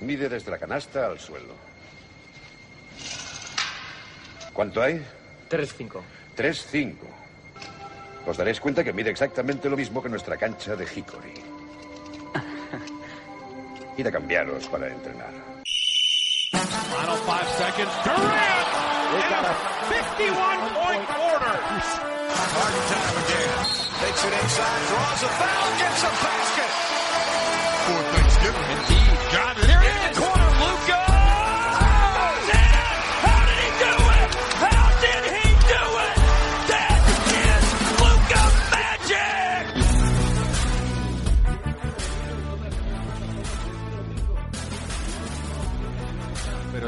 Mide desde la canasta al suelo. ¿Cuánto hay? 3-5. 3-5. Os daréis cuenta que mide exactamente lo mismo que nuestra cancha de Hickory. Id a cambiaros para entrenar. Final five seconds. Durant! In a 51-point quarter. Harden time again. Takes it inside, draws a foul, gets a basket. For Thanksgiving. Indeed. Got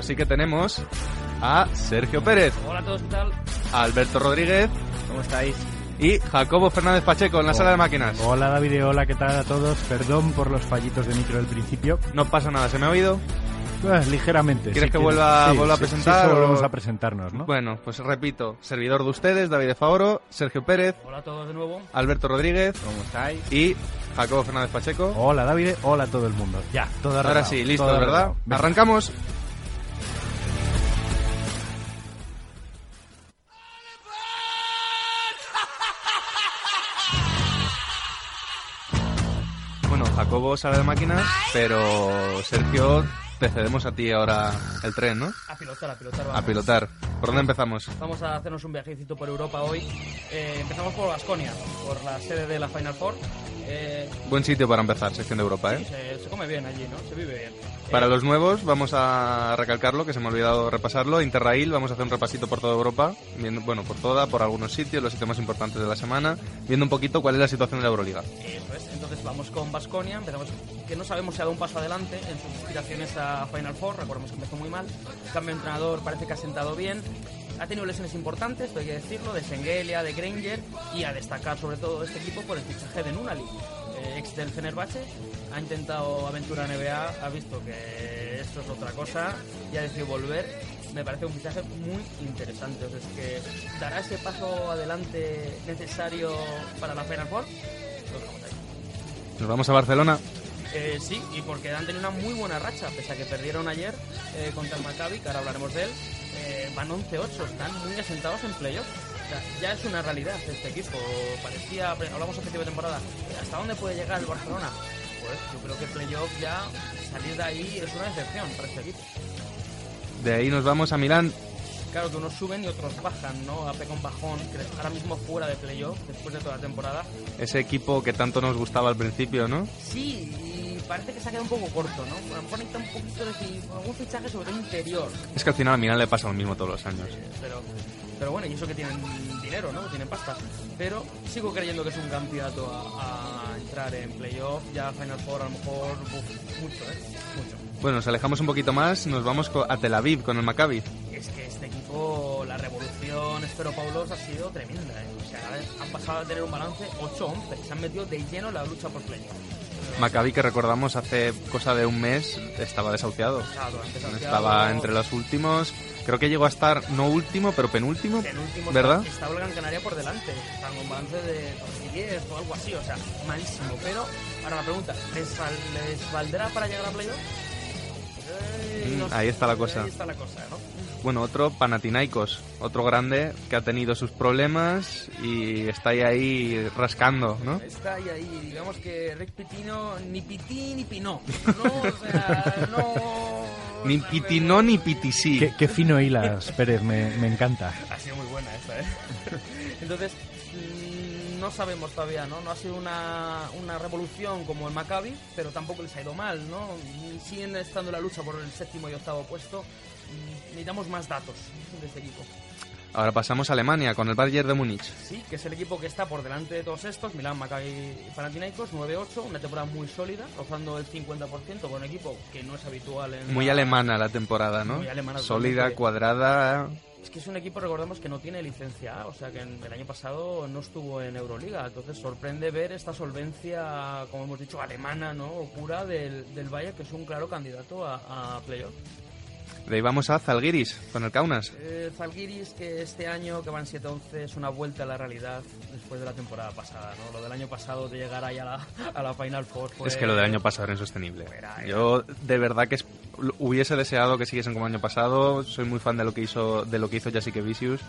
sí que tenemos a Sergio Pérez, Hola a todos, ¿qué tal? a Alberto Rodríguez ¿Cómo estáis? y Jacobo Fernández Pacheco en la sala de máquinas. Hola David hola, ¿qué tal a todos? Perdón por los fallitos de micro del principio. No pasa nada, ¿se me ha oído? Ah, ligeramente. ¿Quieres si que vuelva- Sí, vuelva a sí, presentar Sí, sí, volvemos o- a presentarnos, ¿no? Bueno, pues repito, servidor de ustedes, David de Favoro, Sergio Pérez, Hola a todos de nuevo. Alberto Rodríguez ¿Cómo estáis? y Jacobo Fernández Pacheco. Hola David, hola a todo el mundo. Ya, todo Ahora arreglado, sí, listo, ¿verdad? arreglado. Arrancamos. Jacobo sale de máquinas, pero Sergio, te cedemos a ti ahora el tren, ¿no? A pilotar, a pilotar. A vamos. pilotar. ¿Por dónde empezamos? Vamos a hacernos un viajecito por Europa hoy. Eh, empezamos por Basconia, por la sede de la Final Four. Eh, Buen sitio para empezar, sección de Europa, ¿eh? se, se come bien allí, ¿no? Se vive bien. Para los nuevos, vamos a recalcarlo, que se me ha olvidado repasarlo. Interrail, vamos a hacer un repasito por toda Europa, viendo, bueno, por toda, por algunos sitios, los sitios más importantes de la semana, viendo un poquito cuál es la situación de la Euroliga. Entonces vamos con Basconia. Empezamos que no sabemos si ha dado un paso adelante en sus aspiraciones a Final Four. Recordemos que empezó muy mal. Cambio de entrenador parece que ha sentado bien. Ha tenido lesiones importantes, hay que decirlo, de Sengelia, de Granger y a destacar sobre todo este equipo por el fichaje de Nunali, ex del Fenerbahce. Ha intentado aventura NBA, ha visto que esto es otra cosa y ha decidido volver. Me parece un fichaje muy interesante. O sea, es que dará ese paso adelante necesario para la ahí. Nos vamos a Barcelona. Eh, sí, y porque han tenido una muy buena racha, pese a que perdieron ayer eh, contra el Maccabi, que ahora hablaremos de él. eh, van 11-8, están muy asentados en playoff. O sea, ya es una realidad este equipo. Parecía, hablamos a principio de temporada, ¿hasta dónde puede llegar el Barcelona? Pues yo creo que playoff ya, salir de ahí es una excepción para este equipo. De ahí nos vamos a Milán. Claro que unos suben y otros bajan, ¿no? A con bajón, que ahora mismo fuera de playoff, después de toda la temporada. Ese equipo que tanto nos gustaba al principio, ¿no? Sí, y parece que se ha quedado un poco corto, ¿no? Necesita un poquito de algún fichaje sobre todo interior. Es que al final a Milán le pasa lo mismo todos los años. Pero, pero bueno, y eso que tienen dinero, ¿no? Tienen pasta. Pero sigo creyendo que es un candidato a, a entrar en playoff. Ya Final Four a lo mejor uf, mucho, ¿eh? Mucho. Bueno, nos alejamos un poquito más, nos vamos a Tel Aviv con el Maccabi. Es que este equipo, la revolución Espero Paulos ha sido tremenda, ¿eh? O sea, han pasado a tener un balance 8-11. Se han metido de lleno en la lucha por playoff. Maccabi que recordamos hace cosa de un mes estaba desahuciado. Claro, desahuciado. Estaba entre los últimos. Creo que llegó a estar no último, pero penúltimo. Penúltimo ¿Verdad? Está, Gran Canaria por delante. Están con balance de 10 o algo así. O sea, malísimo. Pero, ahora la pregunta, ¿les, val- les valdrá para llegar a playoff? Eh, Mm, ahí está la cosa. Ahí está la cosa, ¿no? Bueno, otro Panathinaikos, otro grande que ha tenido sus problemas y está ahí, ahí rascando, ¿no? Está ahí, ahí. Digamos que Rick Pitino, ni pití ni pinó. No, o sea, no... Ni pitinó ni pitisí. Qué, qué fino hilas, Pérez, me, me encanta. Ha sido muy buena esta, ¿eh? Entonces, mm, no sabemos todavía, ¿no? No ha sido una, una revolución como el Maccabi, pero tampoco les ha ido mal, ¿no? Y Siguen estando en la lucha por el séptimo y octavo puesto. Mm, Necesitamos más datos de este equipo. Ahora pasamos a Alemania con el Bayern de Múnich. Sí, que es el equipo que está por delante de todos estos, Milán, Maccabi y Panathinaikos, 9-8, una temporada muy sólida, rozando el 50% con un equipo que no es habitual en Muy la- alemana la temporada, ¿no? Muy alemana, Sólida, cuadrada. Es que es un equipo, recordemos, que no tiene licencia A, o sea que en- el año pasado no estuvo en Euroliga. Entonces sorprende ver esta solvencia, como hemos dicho, alemana, ¿no? O pura del, del Bayern, que es un claro candidato a, a playoff. De ahí vamos a Zalgiris con el Kaunas. Eh, Zalgiris que este año, que van 7-11, es una vuelta a la realidad después de la temporada pasada, ¿no? Lo del año pasado de llegar ahí a la, a la Final Four fue... Es que lo del año pasado era insostenible. Era- era- Yo de verdad que es- hubiese deseado que siguiesen como el año pasado. Soy muy fan de lo que hizo de lo que hizo Jessica Vicious,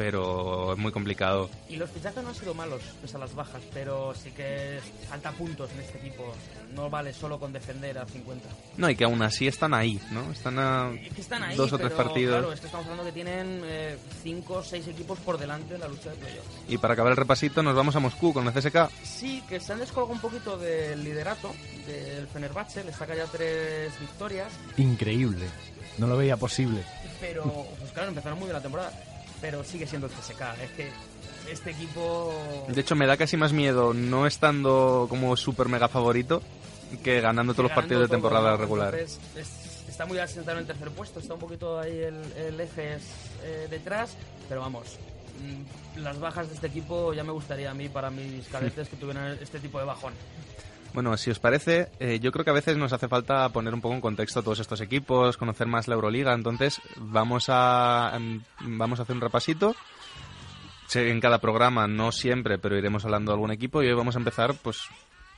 pero es muy complicado. Y los fichajes no han sido malos, pese a las bajas, pero sí que falta puntos en este equipo. No vale solo con defender a 50. No, y que aún así están ahí, ¿no? Están a Es que están ahí, dos o tres partidos. Claro, es que estamos hablando que tienen 5 o 6 equipos por delante en la lucha de playoffs. Y para acabar el repasito nos vamos a Moscú con el CSK. Sí, que se han descolgado un poquito del liderato del Fenerbahce, le saca ya tres victorias, Increíble. No lo veía posible. pero pues claro, empezaron muy bien la temporada, pero sigue siendo el CSK. Es que este equipo... De hecho, me da casi más miedo no estando como super mega favorito que ganando todos los ganando partidos de todo, temporada ¿no? regular. Entonces, es- está muy asentado en el tercer puesto, está un poquito ahí el, el EFES eh, detrás, pero vamos, mm, las bajas de este equipo ya me gustaría a mí, para mis cadetes, que tuvieran este tipo de bajón. Bueno, si os parece, eh, yo creo que a veces nos hace falta poner un poco en contexto todos estos equipos, conocer más la Euroliga, entonces vamos a, em, vamos a hacer un repasito. En cada programa, no siempre, pero iremos hablando de algún equipo y hoy vamos a empezar, pues,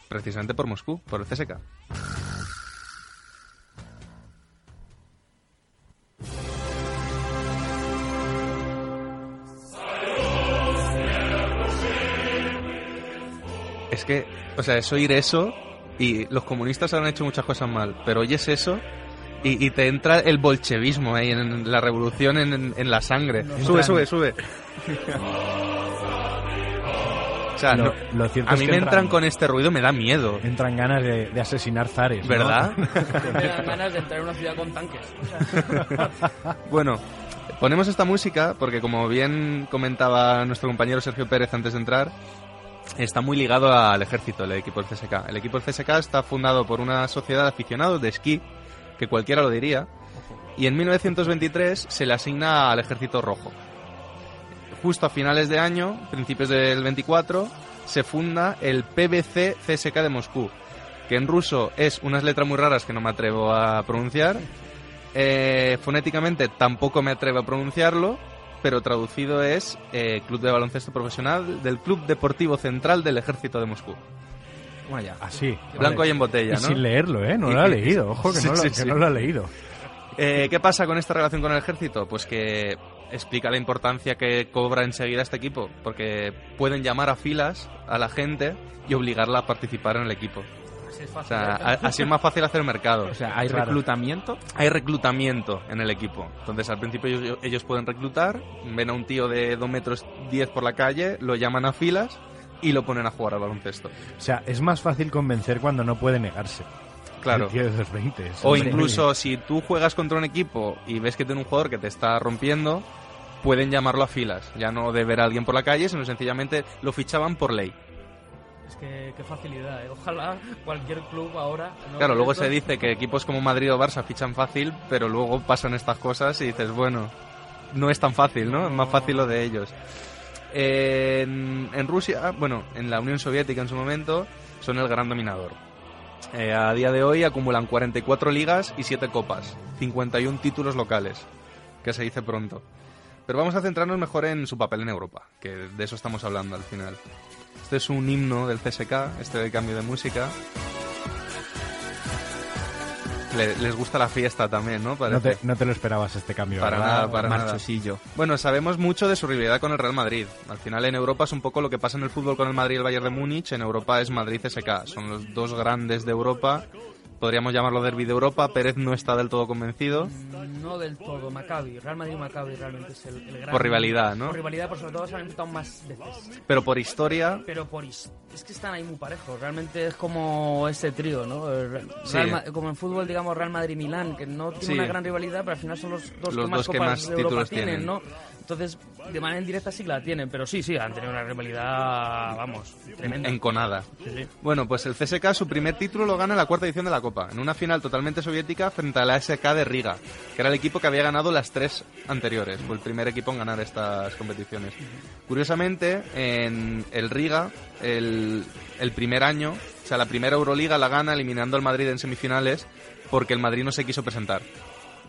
precisamente por Moscú, por el CSK. Es que, o sea, es oír eso y los comunistas han hecho muchas cosas mal, pero oyes eso y, y te entra el bolchevismo ahí, en la revolución en, en la sangre. Sube, entran- sube, sube. O sea, Lo- no- lo cierto a es mí que me entran- entran con este ruido, me da miedo. Entran ganas de, de asesinar zares. ¿no? ¿Verdad? Me dan ganas de entrar en una ciudad con tanques. Bueno, ponemos esta música porque como bien comentaba nuestro compañero Sergio Pérez antes de entrar, está muy ligado al ejército, el equipo del CSK. El equipo del CSK está fundado por una sociedad de aficionados de esquí, que cualquiera lo diría, y en 1923 se le asigna al ejército rojo. Justo a finales de año, principios del 24, se funda el PBC CSK de Moscú, que en ruso es unas letras muy raras que no me atrevo a pronunciar. Eh, fonéticamente tampoco me atrevo a pronunciarlo, pero traducido es eh, Club de Baloncesto Profesional del Club Deportivo Central del Ejército de Moscú. Vaya. Así. Blanco vale. y en botella, Y ¿no? sin leerlo, ¿eh? No Y- lo ha leído. Ojo que, Sí, no, lo, sí, que sí. no lo ha leído. Eh, ¿Qué pasa con esta relación con el ejército? Pues que explica la importancia que cobra enseguida este equipo, porque pueden llamar a filas a la gente y obligarla a participar en el equipo. Así es O fácil. sea, a- así es más fácil hacer mercado. O sea, ¿hay Claro. reclutamiento? Hay reclutamiento en el equipo. Entonces, al principio ellos, ellos pueden reclutar, ven a un tío de 2 metros 10 por la calle, lo llaman a filas y lo ponen a jugar al baloncesto. O sea, es más fácil convencer cuando no puede negarse. Claro. El tío de 220. es O incluso si tú juegas contra un equipo y ves que tiene un jugador que te está rompiendo, pueden llamarlo a filas. Ya no de ver a alguien por la calle, sino sencillamente lo fichaban por ley. Es que qué facilidad, ¿eh? Ojalá cualquier club ahora... ¿no? Claro, luego se dice que equipos como Madrid o Barça fichan fácil, pero luego pasan estas cosas y dices, bueno, no es tan fácil, ¿no? Es más fácil lo de ellos. En, en Rusia, bueno, en la Unión Soviética en su momento, son el gran dominador. Eh, a día de hoy acumulan 44 ligas y 7 copas, 51 títulos locales, que se dice pronto. Pero vamos a centrarnos mejor en su papel en Europa, que de eso estamos hablando al final. Este es un himno del CSK, este de cambio de música. Le- les gusta la fiesta también, ¿no? No te, no te lo esperabas este cambio. Para ¿verdad? nada, para nada. Marchosillo. Bueno, sabemos mucho de su rivalidad con el Real Madrid. Al final en Europa es un poco lo que pasa en el fútbol con el Madrid y el Bayern de Múnich. En Europa es Madrid-CSK. Son los dos grandes de Europa. Podríamos llamarlo derbi de Europa. Pérez no está del todo convencido. No del todo, Maccabi, Real Madrid y Maccabi realmente es el, el gran... Por rivalidad, ¿no? Por rivalidad, pero sobre todo se han enfrentado más veces. Pero por historia, Pero por his- es que están ahí muy parejos. Realmente es como ese trío, ¿no? Sí. Ma- como en fútbol, digamos, Real Madrid-Milán, que no tiene Sí. una gran rivalidad, pero al final son los dos Los que más dos que más títulos tienen, tienen. ¿no? Entonces, de manera indirecta sí que la tienen, pero sí, sí, han tenido una rivalidad, vamos, tremenda. enconada. Sí, sí. Bueno, pues el CSK su primer título lo gana en la cuarta edición de la Copa, en una final totalmente soviética frente a la SK de Riga, que era el equipo que había ganado las tres anteriores, fue el primer equipo en ganar estas competiciones. Curiosamente, en el Riga, el, el primer año, o sea, la primera Euroliga la gana eliminando al Madrid en semifinales porque el Madrid no se quiso presentar.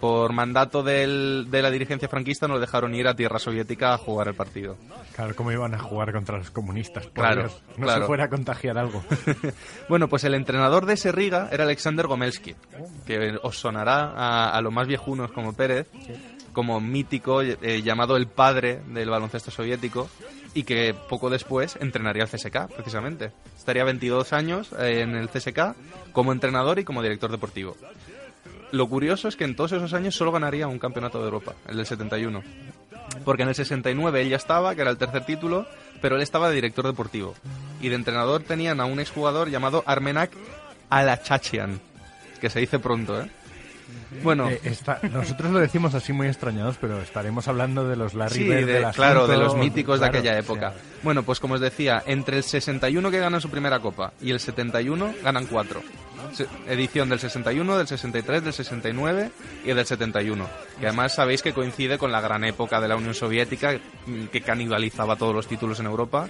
Por mandato del- de la dirigencia franquista no le dejaron ir a tierra soviética a jugar el partido. Claro, ¿cómo iban a jugar contra los comunistas? Por Claro, Dios, no claro. se fuera a contagiar algo. Bueno, pues el entrenador de ese Riga era Alexander Gomelsky, que os sonará a, a los más viejunos como Pérez, como mítico eh, llamado el padre del baloncesto soviético y que poco después entrenaría el CSK, precisamente. Estaría 22 años eh, en el CSK como entrenador y como director deportivo. Lo curioso es que en todos esos años solo ganaría un campeonato de Europa, el del 71. Porque en el 69 él ya estaba, que era el tercer título, pero él estaba de director deportivo. Y de entrenador tenían a un exjugador llamado Armenak Alachachian, que se dice pronto, ¿eh? Bueno, Eh, está- nosotros lo decimos así muy extrañados, pero estaremos hablando de los Larry sí, Bird de- del claro, de los míticos claro, de aquella época. Bueno, pues como os decía, entre el 61 que ganan su primera copa y el 71 ganan cuatro. Se- Edición del 61, del 63, del 69 y del 71. Que además sabéis que coincide con la gran época de la Unión Soviética mm, que canibalizaba todos los títulos en Europa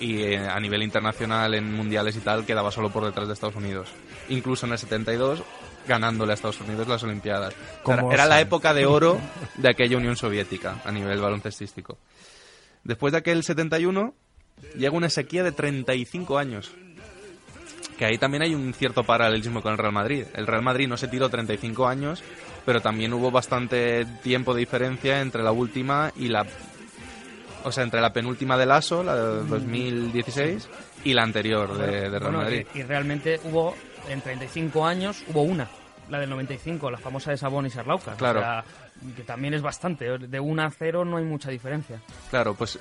y eh, a nivel internacional en mundiales y tal quedaba solo por detrás de Estados Unidos. Incluso en el 72 ganándole a Estados Unidos las Olimpiadas. ¿Cómo era la época de oro de aquella Unión Soviética a nivel baloncestístico. Después de aquel 71, llega una sequía de 35 años. Que ahí también hay un cierto paralelismo con el Real Madrid. El Real Madrid no se tiró 35 años, pero también hubo bastante tiempo de diferencia entre la última y la... O sea, entre la penúltima del ASO, la de 2016, y la anterior de, de Real Bueno, Madrid. y, y realmente hubo, en 35 años, hubo una, la del 95, la famosa de Sabón y Sarlauca. Claro. O sea, que también es bastante. De 1 a 0 no hay mucha diferencia. Claro, pues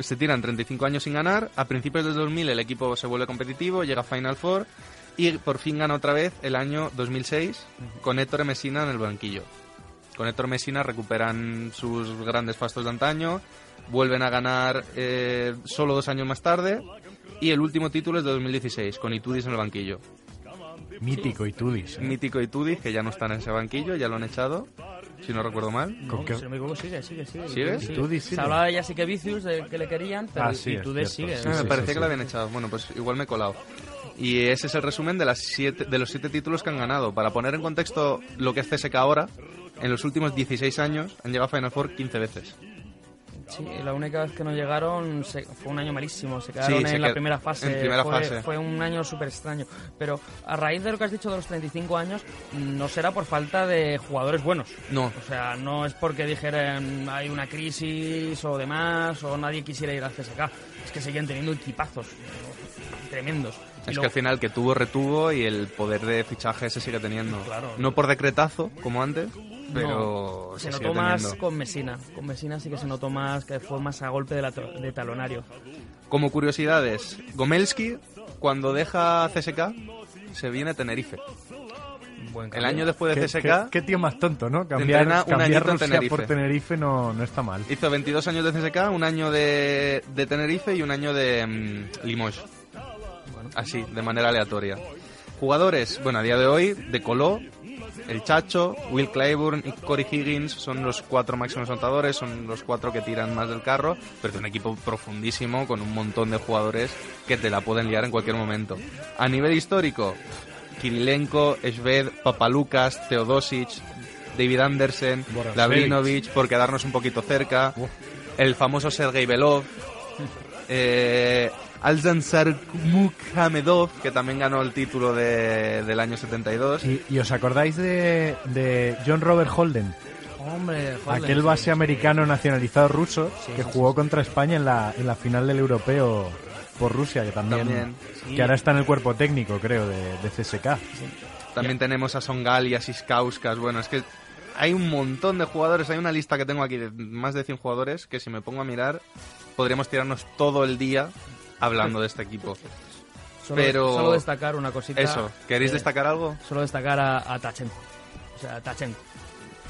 se tiran 35 años sin ganar. A principios del 2000 el equipo se vuelve competitivo, llega a Final Four y por fin gana otra vez el año 2006 con Héctor Messina en el banquillo. Con Héctor Messina recuperan sus grandes fastos de antaño, vuelven a ganar eh, solo dos años más tarde y el último título es de 2016 con Itudis en el banquillo. Mítico y Tudis. ¿eh? Mítico Itudis que ya no está en ese banquillo, ya lo han echado, si no recuerdo mal. ¿Con No, qué- me sigue, sigue, Se hablaba de Jessica Vicious, de que le querían, pero Ah, sí, sigue. sí, Ah, sí, me parecía sí, que lo sí. habían echado. Bueno, pues igual me he colado. Y ese es el resumen de, las siete, de los siete títulos que han ganado. Para poner en contexto lo que es CSK ahora, en los últimos 16 años han llegado a Final Four 15 veces. Sí, la única vez que no llegaron se- fue un año malísimo. Se quedaron Sí, se en la qued- primera fase. en primera fue, fase. fue un año súper extraño. Pero a raíz de lo que has dicho de los 35 años, no será por falta de jugadores buenos. No. O sea, no es porque dijeran hay una crisis o demás o nadie quisiera ir al CSK. Es que seguían teniendo equipazos tremendos. Es luego- que al final que tuvo, retuvo y el poder de fichaje se sigue teniendo. Claro. No por decretazo, como antes, pero No, se, se sigue notó más teniendo. con Mesina. Con Mesina sí que se notó más que fue más a golpe de, la de talonario. Como curiosidades, Gomelski, cuando deja CSK, se viene a Tenerife. El año después de ¿Qué, CSK, qué- qué tío más tonto, ¿no? Cambiar, un cambiar Rusia Tenerife. por Tenerife no, no está mal. hizo 22 años de CSK, un año de, de Tenerife y un año de mm, Limoges. Así, de manera aleatoria. Jugadores, bueno, a día de hoy, de Coló, el Chacho, Will Claiborne y Corey Higgins son los cuatro máximos anotadores, son los cuatro que tiran más del carro, pero es un equipo profundísimo con un montón de jugadores que te la pueden liar en cualquier momento. A nivel histórico, Kirilenko, Sved, Papalukas, Teodosic, David Andersen. Lavrinovic, por quedarnos un poquito cerca, el famoso Sergei Belov, eh, Alzan Sarmukhamedov, que también ganó el título de- del año 72. ¿Y, y os acordáis de, de John Robert Holden? Hombre, joder, Aquel sí. base americano nacionalizado ruso Sí, que sí, jugó contra España en la, en la final del europeo por Rusia, que también, También, sí. que ahora está en el cuerpo técnico, creo, de, de CSK. También tenemos a Songal y a Siskauskas. Bueno, es que hay un montón de jugadores. Hay una lista que tengo aquí de más de 100 jugadores que si me pongo a mirar podríamos tirarnos todo el día hablando de este equipo. Solo, pero- solo destacar una cosita. Eso, ¿queréis eh, destacar algo? Solo destacar a, a Tachenko. O sea, Tachenko.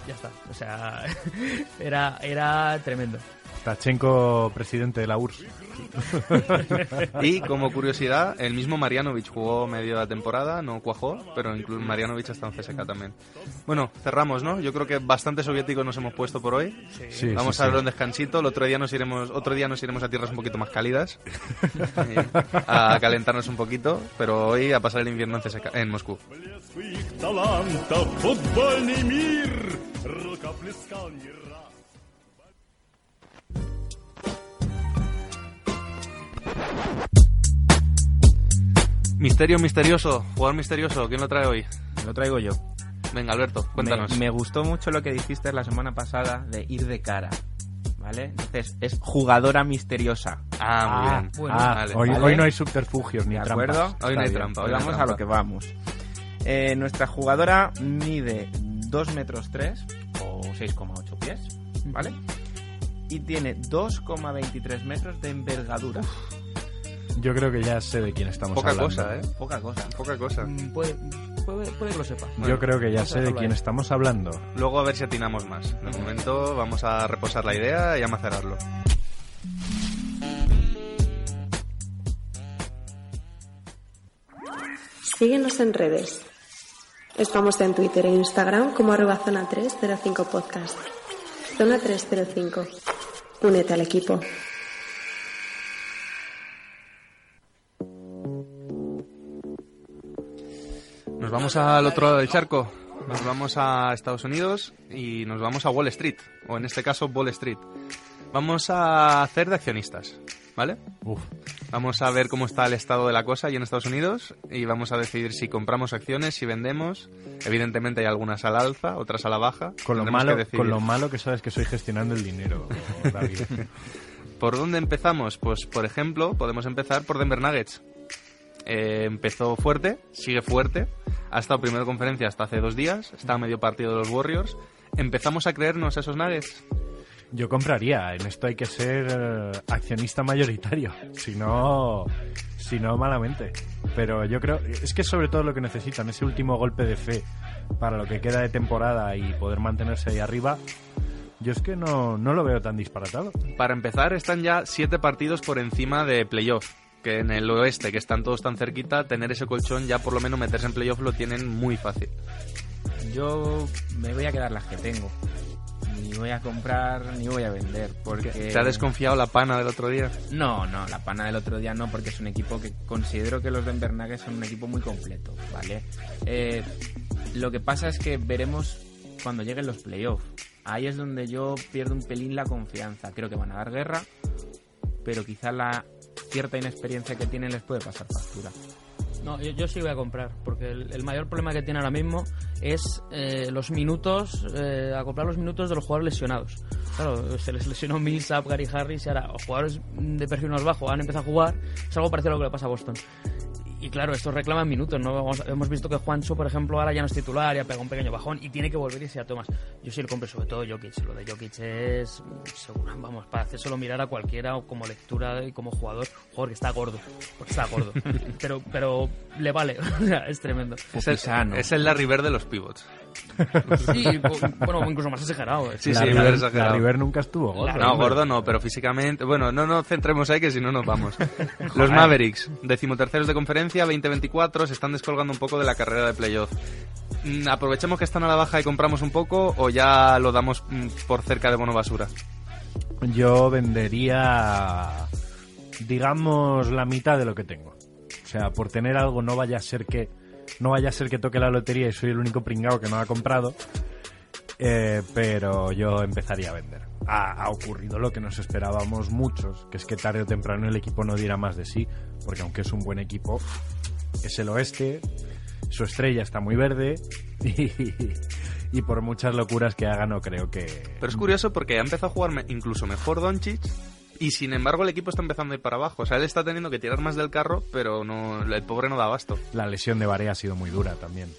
Ya está. O sea, era, era tremendo. Tachenko, presidente de la URSS. Y como curiosidad, el mismo Marianovic jugó medio la temporada, no cuajó, pero incluso Marianovic está en CSK también. Bueno, cerramos, ¿no? Yo creo que bastante soviéticos nos hemos puesto por hoy. Sí, Vamos sí, a sí. dar un descansito. El otro día nos iremos, otro día nos iremos a tierras un poquito más cálidas, eh, a calentarnos un poquito, pero hoy a pasar el invierno en, CSKA en Moscú. Misterio misterioso, jugador misterioso, ¿quién lo trae hoy? Lo traigo yo. Venga, Alberto, cuéntanos. Me, me gustó mucho lo que dijiste la semana pasada de ir de cara. ¿Vale? Entonces, es jugadora misteriosa. Ah, muy Ah, bien. bueno. Ah, Vale. hoy, Vale. hoy no hay subterfugios ni ¿De trampas. acuerdo? Hoy no hay bien. trampa. Hoy vamos a lo que vamos. Eh, nuestra jugadora mide 2 metros 3 o 6,8 pies, ¿vale? Y tiene 2,23 metros de envergadura. Yo creo que ya sé de quién estamos Poca hablando. cosa, ¿eh? Poca cosa. Poca cosa. Mm, Puede, puede, puede que lo sepa. Yo creo que ya sé de quién ahí. estamos hablando. Luego a ver si atinamos más. De momento vamos a reposar la idea y a macerarlo. Síguenos en redes. Estamos en Twitter e Instagram como arroba zona 305 podcast. Zona 305. Únete al equipo. Nos vamos al otro lado del charco. Nos vamos a Estados Unidos y nos vamos a Wall Street. O en este caso, Wall Street. Vamos a hacer de accionistas. ¿Vale? Uf, Vamos a ver cómo está el estado de la cosa allí en Estados Unidos y vamos a decidir si compramos acciones, si vendemos. Evidentemente hay algunas al alza, otras a la baja. con lo, que malo, decidir. con lo malo que sabes que soy gestionando el dinero, David. ¿Por dónde empezamos? Pues, por ejemplo, podemos empezar por Denver Nuggets. Eh, empezó fuerte, sigue fuerte. Ha estado primero conferencia hasta hace dos días. Está a medio partido de los Warriors. ¿Empezamos a creernos esos Nuggets? Yo compraría, en esto hay que ser eh, accionista mayoritario, si no, si no malamente. Pero yo creo, es que sobre todo lo que necesitan, ese último golpe de fe para lo que queda de temporada y poder mantenerse ahí arriba, yo es que no, no lo veo tan disparatado. Para empezar, están ya siete partidos por encima de playoff. Que en el oeste, que están todos tan cerquita, tener ese colchón ya por lo menos meterse en playoff lo tienen muy fácil. Yo me voy a quedar las que tengo. Ni voy a comprar ni voy a vender. Porque... ¿Te ha desconfiado la pana del otro día? No, no, la pana del otro día no, porque es un equipo que considero que los Denver Nuggets son un equipo muy completo, ¿vale? Eh, lo que pasa es que veremos cuando lleguen los playoffs. Ahí es donde yo pierdo un pelín la confianza. Creo que van a dar guerra, pero quizá la cierta inexperiencia que tienen les puede pasar factura. No, yo, sí voy a comprar, porque el, el mayor problema que tiene ahora mismo es eh, los minutos, eh, a comprar los minutos de los jugadores lesionados. Claro, se les lesionó Millsap, Gary Harris y ahora los jugadores de perfil más bajo han empezado a jugar. Es algo parecido a lo que le pasa a Boston. Y claro, estos reclaman minutos, ¿no? Vamos- hemos visto que Juancho, por ejemplo, ahora ya no es titular, ya pega un pequeño bajón y tiene que volver y sea Tomás. Yo sí lo compro, sobre todo Jokic. Lo de Jokic es, seguro, vamos, para hacérselo mirar a cualquiera o como lectura y como jugador, jugador que está gordo, porque está gordo. pero, pero le vale, o sea, es tremendo. Es el, Sano. es el Larry Bird de los pivots. Sí, bueno, incluso más exagerado. eh. Sí, la, sí, River, más la exagerado. River nunca estuvo gordo. No, hombre. gordo no, pero físicamente... Bueno, no nos centremos ahí que si no nos vamos. Los Mavericks, decimoterceros de conferencia, 20-24, se están descolgando un poco de la carrera de playoff. Mm, ¿Aprovechemos que están a la baja y compramos un poco o ya lo damos mm, por cerca de bono basura? Yo vendería, digamos, la mitad de lo que tengo. O sea, por tener algo no vaya a ser que no vaya a ser que toque la lotería y soy el único pringao que no ha comprado. Eh, pero yo empezaría a vender. Ha, ocurrido lo que nos esperábamos muchos, que es que tarde o temprano el equipo no diera más de sí, porque aunque es un buen equipo, es el oeste, su estrella está muy verde y, por muchas locuras que haga no creo que... Pero es curioso porque ha empezado a jugar incluso mejor Doncic y sin embargo el equipo está empezando a ir para abajo. O sea, él está teniendo que tirar más del carro, pero no, el pobre no da abasto. La lesión de Barea ha sido muy dura también.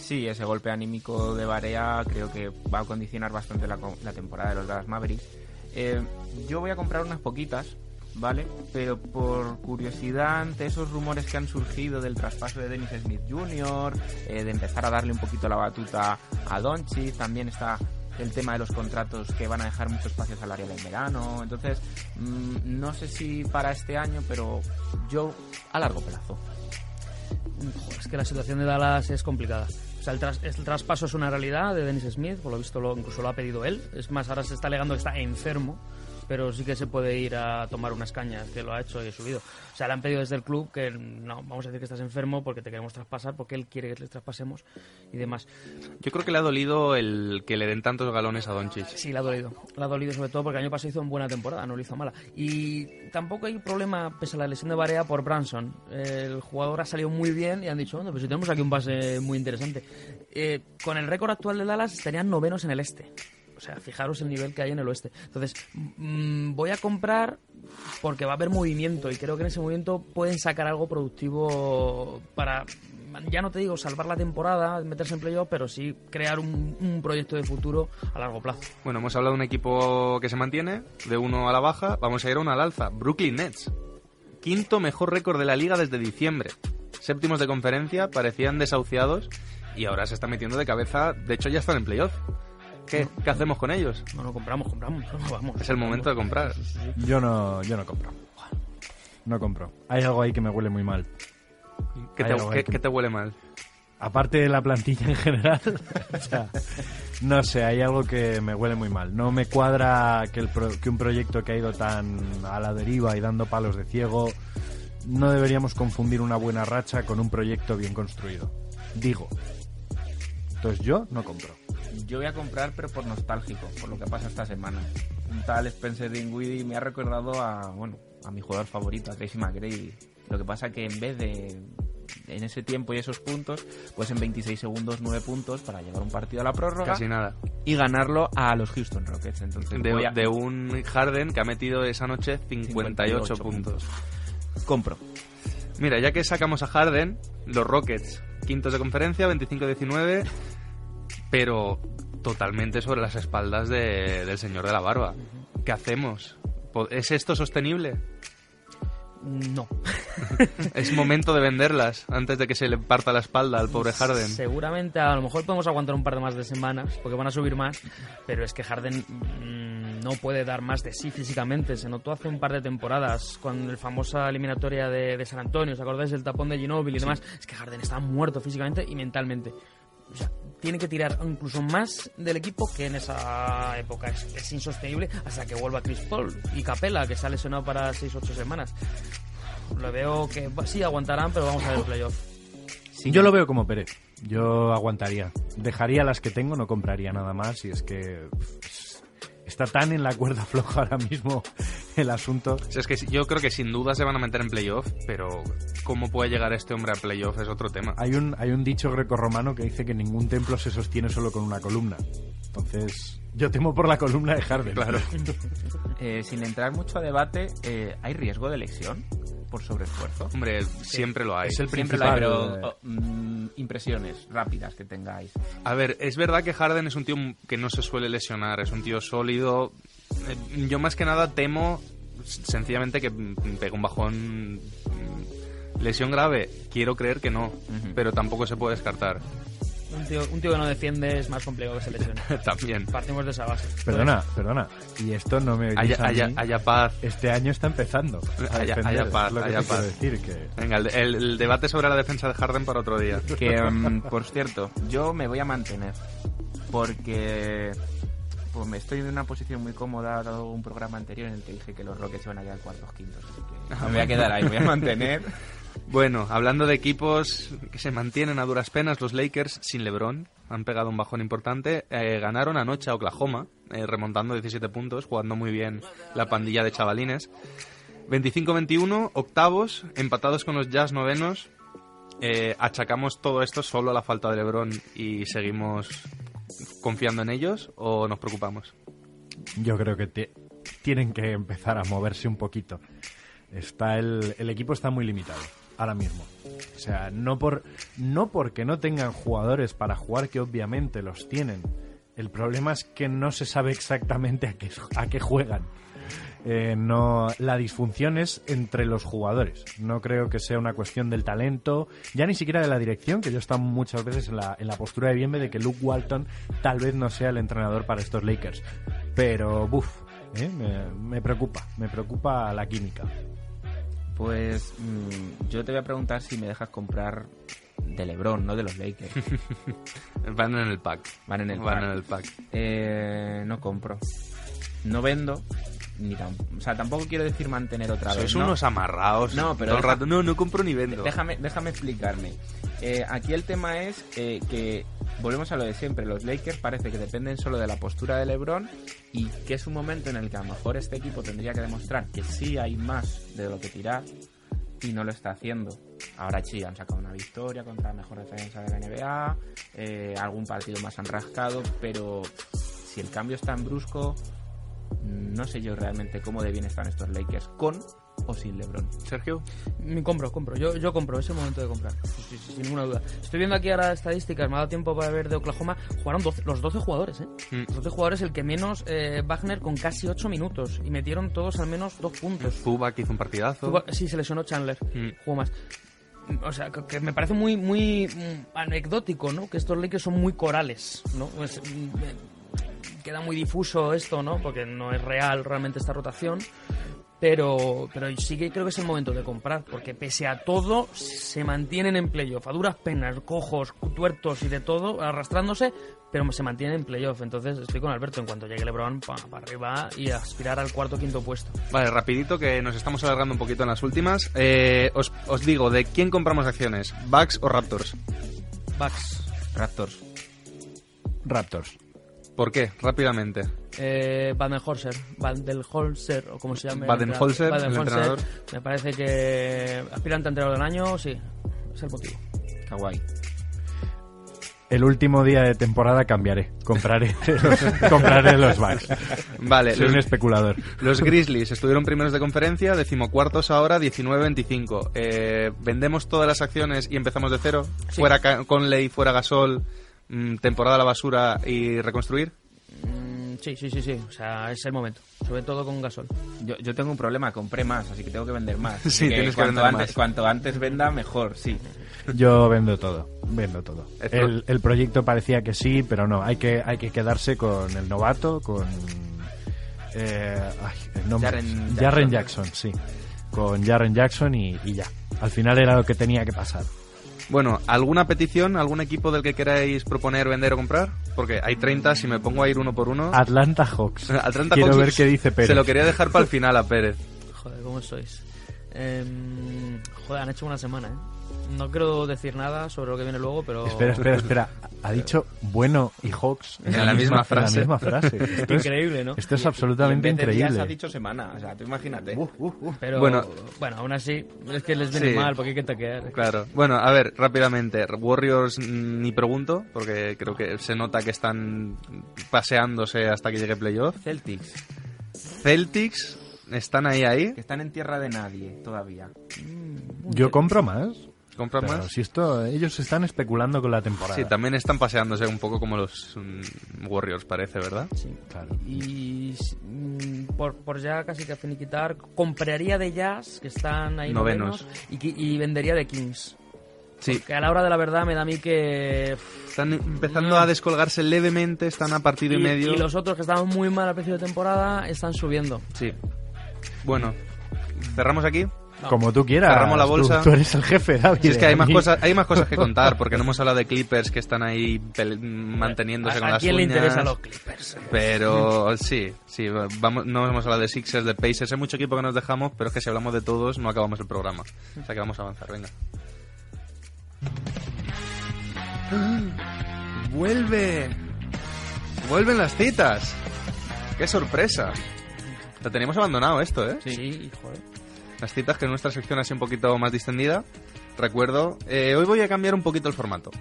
Sí, ese golpe anímico de Barea creo que va a condicionar bastante la, temporada de los Dallas Mavericks. Eh, yo voy a comprar unas poquitas, ¿vale? Pero por curiosidad ante esos rumores que han surgido del traspaso de Dennis Smith Jr., eh, de empezar a darle un poquito la batuta a Doncic, también está el tema de los contratos que van a dejar mucho espacio salarial en verano. Entonces, mm, no sé si para este año, pero yo a largo plazo. Es que la situación de Dallas es complicada. O sea, el, tras- el traspaso es una realidad de Dennis Smith, por lo visto lo, incluso lo ha pedido él. Es más, ahora se está alegando que está enfermo. Pero sí que se puede ir a tomar unas cañas, que lo ha hecho y ha subido. O sea, le han pedido desde el club que no, vamos a decir que estás enfermo porque te queremos traspasar, porque él quiere que le traspasemos y demás. Yo creo que le ha dolido el que le den tantos galones a Doncic. Sí, le ha dolido. Le ha dolido sobre todo porque el año pasado hizo una buena temporada, no lo hizo mala. Y tampoco hay problema, pese a la lesión de Barea, por Branson. El jugador ha salido muy bien y han dicho, bueno, pues si tenemos aquí un base muy interesante. Eh, con el récord actual de Dallas estarían novenos en el este. O sea, fijaros el nivel que hay en el oeste. Entonces, mm, voy a comprar porque va a haber movimiento y creo que en ese movimiento pueden sacar algo productivo para, ya no te digo salvar la temporada, meterse en playoff, pero sí crear un, proyecto de futuro a largo plazo. Bueno, hemos hablado de un equipo que se mantiene, de uno a la baja, vamos a ir a uno al alza. Brooklyn Nets. Quinto mejor récord de la liga desde diciembre. Séptimos de conferencia, parecían desahuciados y ahora se está metiendo de cabeza, de hecho ya están en playoff. ¿Qué, ¿Qué hacemos con ellos? No, no, compramos, compramos, no, vamos. Es el momento de comprar. Yo no, yo no compro. No compro. Hay algo ahí que me huele muy mal. ¿Qué Hay te, algo qué- ahí que- qué te huele mal? Aparte de la plantilla en general, o sea, no sé, hay algo que me huele muy mal. No me cuadra que, el pro- que un proyecto que ha ido tan a la deriva y dando palos de ciego, no deberíamos confundir una buena racha con un proyecto bien construido. Digo. Entonces yo no compro. Yo voy a comprar, pero por nostálgico, por lo que pasa esta semana. Un tal Spencer Dinwiddie me ha recordado a, bueno, a mi jugador favorito, a Tracy McGrady. Lo que pasa que en vez de en ese tiempo y esos puntos, pues en 26 segundos 9 puntos para llevar un partido a la prórroga Casi nada. y ganarlo a los Houston Rockets. Entonces De, voy a- de un Harden que ha metido esa noche 58, 58 puntos. compro. Mira, ya que sacamos a Harden, los Rockets, quintos de conferencia, 25-19, pero totalmente sobre las espaldas de- del señor de la barba. ¿Qué hacemos? ¿Es esto sostenible? No. Es momento de venderlas antes de que se le parta la espalda al pobre Harden. Seguramente a lo mejor podemos aguantar un par de más de semanas porque van a subir más, pero es que Harden mm, no puede dar más de sí físicamente. Se notó hace un par de temporadas con la famosa eliminatoria de, de San Antonio, ¿os acordáis del tapón de Ginobili y demás? Es que Harden está muerto físicamente y mentalmente. O sea, tiene que tirar incluso más del equipo que en esa época. Es, es insostenible hasta que vuelva Chris Paul y Capela, que se ha lesionado para 6-8 semanas. Lo veo que sí aguantarán, pero vamos a ver el playoff. Yo lo veo como Pérez. Yo aguantaría. Dejaría las que tengo, no compraría nada más. Y es que está tan en la cuerda floja ahora mismo el asunto. O sea, es que yo creo que sin duda se van a meter en playoff, pero cómo puede llegar este hombre a playoff es otro tema. Hay un, hay un dicho grecorromano que dice que ningún templo se sostiene solo con una columna. Entonces, yo temo por la columna de Harden. Claro. Eh, sin entrar mucho a debate, eh, ¿hay riesgo de lesión por sobreesfuerzo? Hombre, siempre lo hay. Es el Siempre lo hay, principal. pero oh, mm, impresiones rápidas que tengáis. A ver, es verdad que Harden es un tío que no se suele lesionar, es un tío sólido. Eh, Yo más que nada temo sencillamente que pegue un bajón. mm, Lesión grave, quiero creer que no, pero tampoco se puede descartar. Un tío, un tío que no defiende es más complicado que se lesione. También. Partimos de esa base. Perdona, perdona. Y esto no me Haya, a haya, mí. haya paz. Este año está empezando. a Haya- defender, haya paz, es lo que haya te quiero paz. decir que Venga, el, el- el debate sobre la defensa de Harden para otro día. Que, mm, por cierto, yo me voy a mantener. Porque pues, me estoy en una posición muy cómoda, dado un programa anterior en el que dije que los Rockets iban a quedar cuartos quintos. Así que me voy a quedar ahí, me voy a mantener. Bueno, hablando de equipos que se mantienen a duras penas, los Lakers sin LeBron han pegado un bajón importante. Eh, ganaron anoche a Oklahoma, eh, remontando 17 puntos, jugando muy bien la pandilla de chavalines. 25-21, octavos, empatados con los Jazz novenos. Eh, achacamos todo esto solo a la falta de LeBron y seguimos confiando en ellos o nos preocupamos. yo creo que tienen que empezar a moverse un poquito. Está el, el equipo está muy limitado ahora mismo. O sea, no por no porque no tengan jugadores para jugar que obviamente los tienen. El problema es que no se sabe exactamente a qué, juegan. Eh, no, la disfunción es entre los jugadores. No creo que sea una cuestión del talento, ya ni siquiera de la dirección, que yo estoy muchas veces en la, en la postura de Bienve de que Luke Walton tal vez no sea el entrenador para estos Lakers. Pero, buf, eh, me preocupa, me preocupa la química. Pues mm, yo te voy a preguntar si me dejas comprar de LeBron, no de los Lakers. Van en el pack. Van en el Van pack. en el pack. Eh, no compro. No vendo, ni tam- o sea, tampoco quiero decir mantener otra vez. Sois ¿no? unos amarraos. No, pero Todo el rato, no, no compro ni vendo. Déjame, déjame explicarme. Eh, aquí el tema es eh, que volvemos a lo de siempre. Los Lakers parece que dependen solo de la postura de LeBron y que es un momento en el que a lo mejor este equipo tendría que demostrar que sí hay más de lo que tirar y no lo está haciendo. Ahora sí, han sacado una victoria contra la mejor defensa de la NBA, eh, algún partido más han rascado, pero si el cambio es tan brusco, no sé yo realmente cómo de bien están estos Lakers, con o sin LeBron. Sergio. Me compro, compro. Yo, yo compro, es el momento de comprar. Sí, sí, sí, sin ninguna duda. Estoy viendo aquí ahora estadísticas, me ha dado tiempo para ver de Oklahoma. Jugaron 12 los 12 jugadores, ¿eh? Mm. Los 12 jugadores, el que menos, eh, Wagner con casi 8 minutos. Y metieron todos al menos 2 puntos. Zubac hizo un partidazo. Zubac- sí, se lesionó Chandler. Mm. Jugó más. O sea, que, me parece muy muy mm, anecdótico, ¿no? Que estos Lakers son muy corales, ¿no? Pues, mm, queda muy difuso esto, ¿no? Porque no es real realmente esta rotación. Pero, pero sí que creo que es el momento de comprar, porque pese a todo, se mantienen en playoff. A duras penas, cojos, tuertos y de todo, arrastrándose, pero se mantienen en playoff. Entonces estoy con Alberto, en cuanto llegue LeBron, para arriba y aspirar al cuarto o quinto puesto. Vale, rapidito que nos estamos alargando un poquito en las últimas. Eh, os, os digo, ¿de quién compramos acciones? ¿Bucks o Raptors? Bucks. Raptors. Raptors. ¿Por qué? Rápidamente. Eh, Baden-Holzer, Baden-Holzer, o como se llame. Baden-Holzer, el Baden-Holzer, entrenador. Me parece que aspirante a entrenador del año, sí, es el motivo. Kawaii. El último día de temporada cambiaré. Compraré los, compraré los Bucks. Vale, Soy los, un especulador. los Grizzlies estuvieron primeros de conferencia, decimocuartos ahora, 19-25. Eh, ¿Vendemos todas las acciones y empezamos de cero? ¿Fuera Ca- Conley, fuera Gasol, temporada a la basura y reconstruir? Mm, sí, sí, sí, sí, o sea, es el momento, sobre todo con Gasol. Yo, yo tengo un problema, compré más, así que tengo que vender más. Sí, Así tienes que cuanto vender antes, más. Cuanto antes venda, mejor, sí. Yo vendo todo, vendo todo. El, el proyecto parecía que sí, pero no. Hay que, hay que quedarse con el novato, con eh, ay, el nombre. Jaren Jaren Jackson. Jackson, sí. Con Jaren Jackson y, y ya. Al final era lo que tenía que pasar. Bueno, ¿alguna petición, algún equipo del que queráis proponer, vender o comprar? Porque hay 30, si me pongo a ir uno por uno... Atlanta Hawks. Atlanta Quiero Hawks ver qué dice Pérez. Se lo quería dejar para el final a Pérez. Joder, ¿cómo sois? Em, joder, han hecho una semana, ¿eh? No quiero decir nada sobre lo que viene luego, pero... Espera, espera, espera. Ha dicho bueno y Hawks En la misma frase. En la misma frase. Esto es, Increíble, ¿no? esto es Y absolutamente increíble. ha dicho semana, o sea, tú imagínate. Pero, Bueno. bueno, aún así, es que les viene Sí. mal, porque hay que taquear. Claro. Bueno, a ver, rápidamente. Warriors mm, ni pregunto, porque creo que se nota que están paseándose hasta que llegue playoff. Celtics, Celtics están ahí, ahí. que están en tierra de nadie todavía. Yo compro más. ¿Compran Pero más? si esto, ellos están especulando con la temporada. Sí, también están paseándose un poco como los mm, Warriors, parece, ¿verdad? Sí. Claro. Y mm, por, por ya casi que finiquitar, compraría de Jazz, que están ahí Novenos. novenos, y, vendería de Kings. Sí. Que a la hora de la verdad me da a mí que... Están empezando a descolgarse levemente, están a partido y, y, medio. y los otros que estaban muy mal al principio de temporada están subiendo. Sí. Bueno, cerramos aquí. Como tú quieras. Cerramos la Tú- bolsa. Tú, eres el jefe, David. Si es que hay más cosas, hay más cosas que contar, porque no hemos hablado de Clippers que están ahí manteniéndose ¿A, con a las quién le uñas. interesa los Clippers? Pero sí, sí, vamos, no hemos hablado de Sixers, de Pacers, hay mucho equipo que nos dejamos, pero es que si hablamos de todos no acabamos el programa. O sea que vamos a avanzar, venga. ¡Vuelve! ¡Vuelven las citas! ¡Qué sorpresa! Lo teníamos abandonado esto, ¿eh? Sí, joder. Las citas, que es nuestra sección así un poquito más distendida. Recuerdo, eh, hoy voy a cambiar un poquito el formato.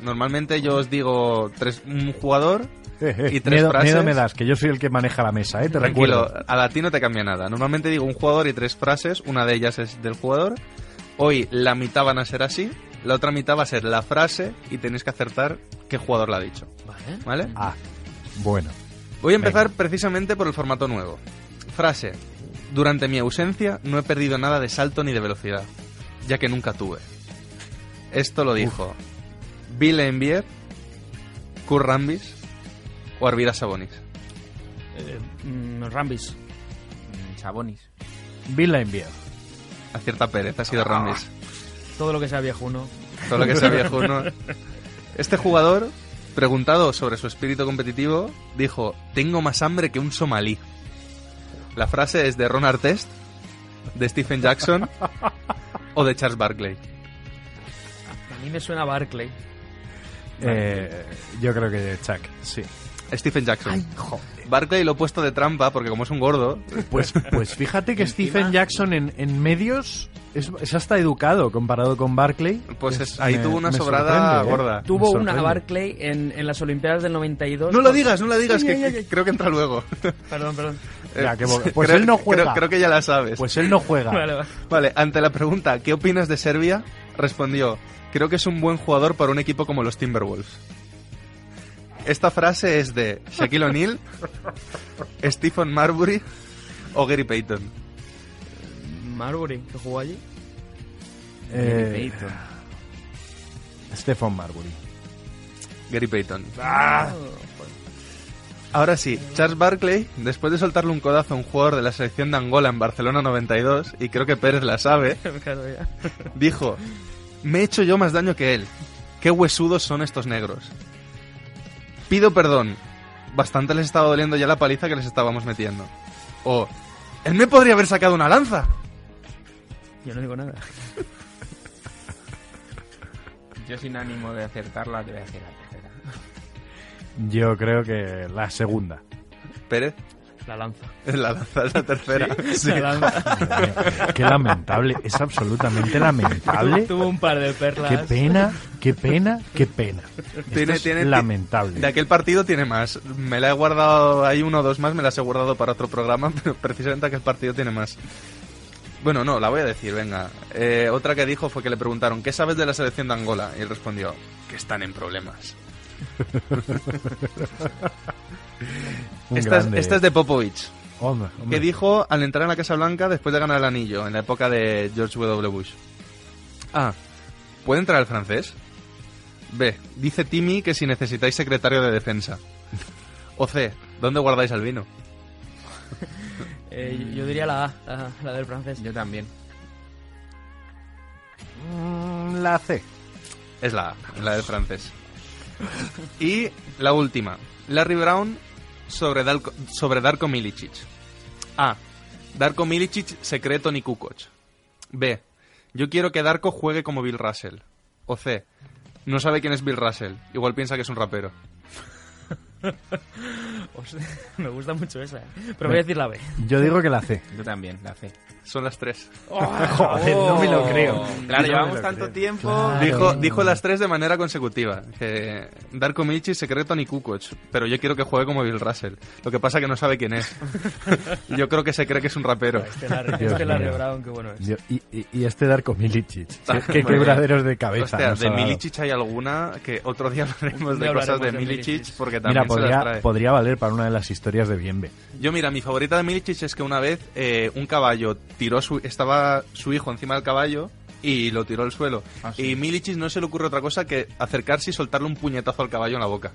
Normalmente yo os digo tres, un jugador Eh, eh, y tres miedo, frases. miedo me das, que yo soy el que maneja la mesa, ¿eh? Te Tranquilo, recuerdo. a ti no te cambia nada. Normalmente digo un jugador y tres frases, una de ellas es del jugador. Hoy la mitad van a ser así, la otra mitad va a ser la frase y tenéis que acertar qué jugador la ha dicho. Vale. ¿Vale? Ah, bueno. Voy a empezar precisamente por el formato nuevo. Frase. Durante mi ausencia no he perdido nada de salto ni de velocidad, ya que nunca tuve. Esto lo dijo Bill Envier, Kurt Rambis o Arvidas Sabonis. Eh, mm, Rambis. Mm, Sabonis. Bill la envía. Acierta Pérez, ha sido Ah. Rambis. Todo lo que sea viejuno. Todo lo que sea viejo, ¿no? Este jugador, preguntado sobre su espíritu competitivo, dijo, tengo más hambre que un somalí. ¿La frase es de Ron Artest, de Stephen Jackson o de Charles Barkley? A mí me suena Barclay. Eh, yo creo que Chuck, sí. Stephen Jackson. Barkley lo he puesto de trampa porque como es un gordo, Pues, pues fíjate que Stephen Jackson en, en medios es, es hasta educado comparado con Barclay. pues Es- ahí me- tuvo una sobrada ¿eh? gorda. Tuvo una. Barclay en, en las Olimpiadas del 92. No lo digas, no la digas, Ay, que, ay, ay, que ay. creo que entra luego. Perdón, perdón. Ya, Eh, bo- pues creo- él no juega. Creo, creo que ya la sabes. Pues él no juega. Vale, vale. Vale, ante la pregunta, ¿qué opinas de Serbia? Respondió, creo que es un buen jugador para un equipo como los Timberwolves. Esta frase es de Shaquille O'Neal, Stephen Marbury o Gary Payton. Marbury, que jugó allí. Eh, Stephen Marbury. Gary Payton. Ahora sí, Charles Barkley, después de soltarle un codazo a un jugador de la selección de Angola en Barcelona 92, y creo que Pérez la sabe, Claro, ya. dijo, me he hecho yo más daño que él. Qué huesudos son estos negros. Pido perdón. Bastante les estaba doliendo ya la paliza que les estábamos metiendo. O, él me podría haber sacado una lanza. Yo no digo nada. Yo sin ánimo de acertarla te voy a decir la tercera. Yo creo que la segunda. Pérez, La lanza. la lanza es la tercera. Sí. La lanza. Qué lamentable, es absolutamente lamentable. Tuvo un par de perlas. Qué pena, qué pena, qué pena. Esto Tiene- es tiene- lamentable. De aquel partido tiene más. Me la he guardado, hay uno o dos más, me las he guardado para otro programa, pero precisamente aquel partido tiene más. Bueno, no, la voy a decir, venga. Eh, otra que dijo fue que le preguntaron, ¿qué sabes de la selección de Angola? Y él respondió, que están en problemas. Esta es, grande. esta es de Popovich, Hombre, que dijo al entrar en la Casa Blanca después de ganar el anillo, en la época de George W. Bush. A. ¿Puede entrar el francés? B. Dice Timmy que si necesitáis secretario de defensa. O C. ¿Dónde guardáis el vino? Eh, yo diría la A, la, la del francés. Yo también. Mm, La C. Es la A, la del francés. Y la última. Larry Brown sobre, sobre Darko Milicic. A. Darko Milicic se cree Tony Kukoc. B. Yo quiero que Darko juegue como Bill Russell. O C. No sabe quién es Bill Russell. Igual piensa que es un rapero. Me gusta mucho esa. ¿eh? Pero voy a decir la B. Yo digo que la C. Yo también, la C. Son las tres. Joder, no me lo creo. Claro, No llevamos tanto creo. tiempo. Claro. Dijo, dijo las tres de manera consecutiva. Que Darko Milicic se cree Tony Kukoc, pero yo quiero que juegue como Bill Russell. Lo que pasa que no sabe quién es. yo creo que se cree que es un rapero. Este Larry, este Larry. Brown, qué bueno es. Yo- y, y- y este Darko Milicic. Ah, Qué bueno. quebraderos de cabeza. Hostia, de. Milicic hay alguna que otro día hablaremos de cosas de de Milicic Milicic. porque también Mira, podría, valer para una de las historias de Bienve. Yo mira, mi favorita de Milicic es que una vez eh, un caballo tiró su estaba su hijo encima del caballo y lo tiró al suelo. Ah, sí. Y Milicic no se le ocurre otra cosa que acercarse y soltarle un puñetazo al caballo en la boca.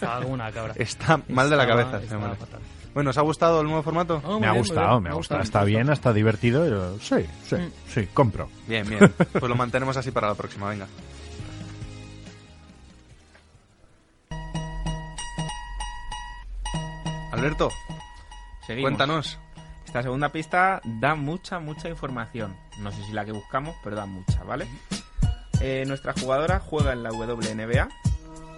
Cabra. Está mal de la Estaba- cabeza. estaba fatal. Bueno, ¿os ha gustado el nuevo formato? Oh, me ha bien, gustado, bien. me ha Me gustado. gusta, Está me bien, está divertido. yo- sí, sí, Mm. sí, compro. Bien, bien. Pues lo mantenemos así para la próxima, venga. Alberto, Seguimos. cuéntanos. Esta segunda pista da mucha, mucha información. No sé si la que buscamos, pero da mucha, ¿vale? Eh, nuestra jugadora juega en la WNBA,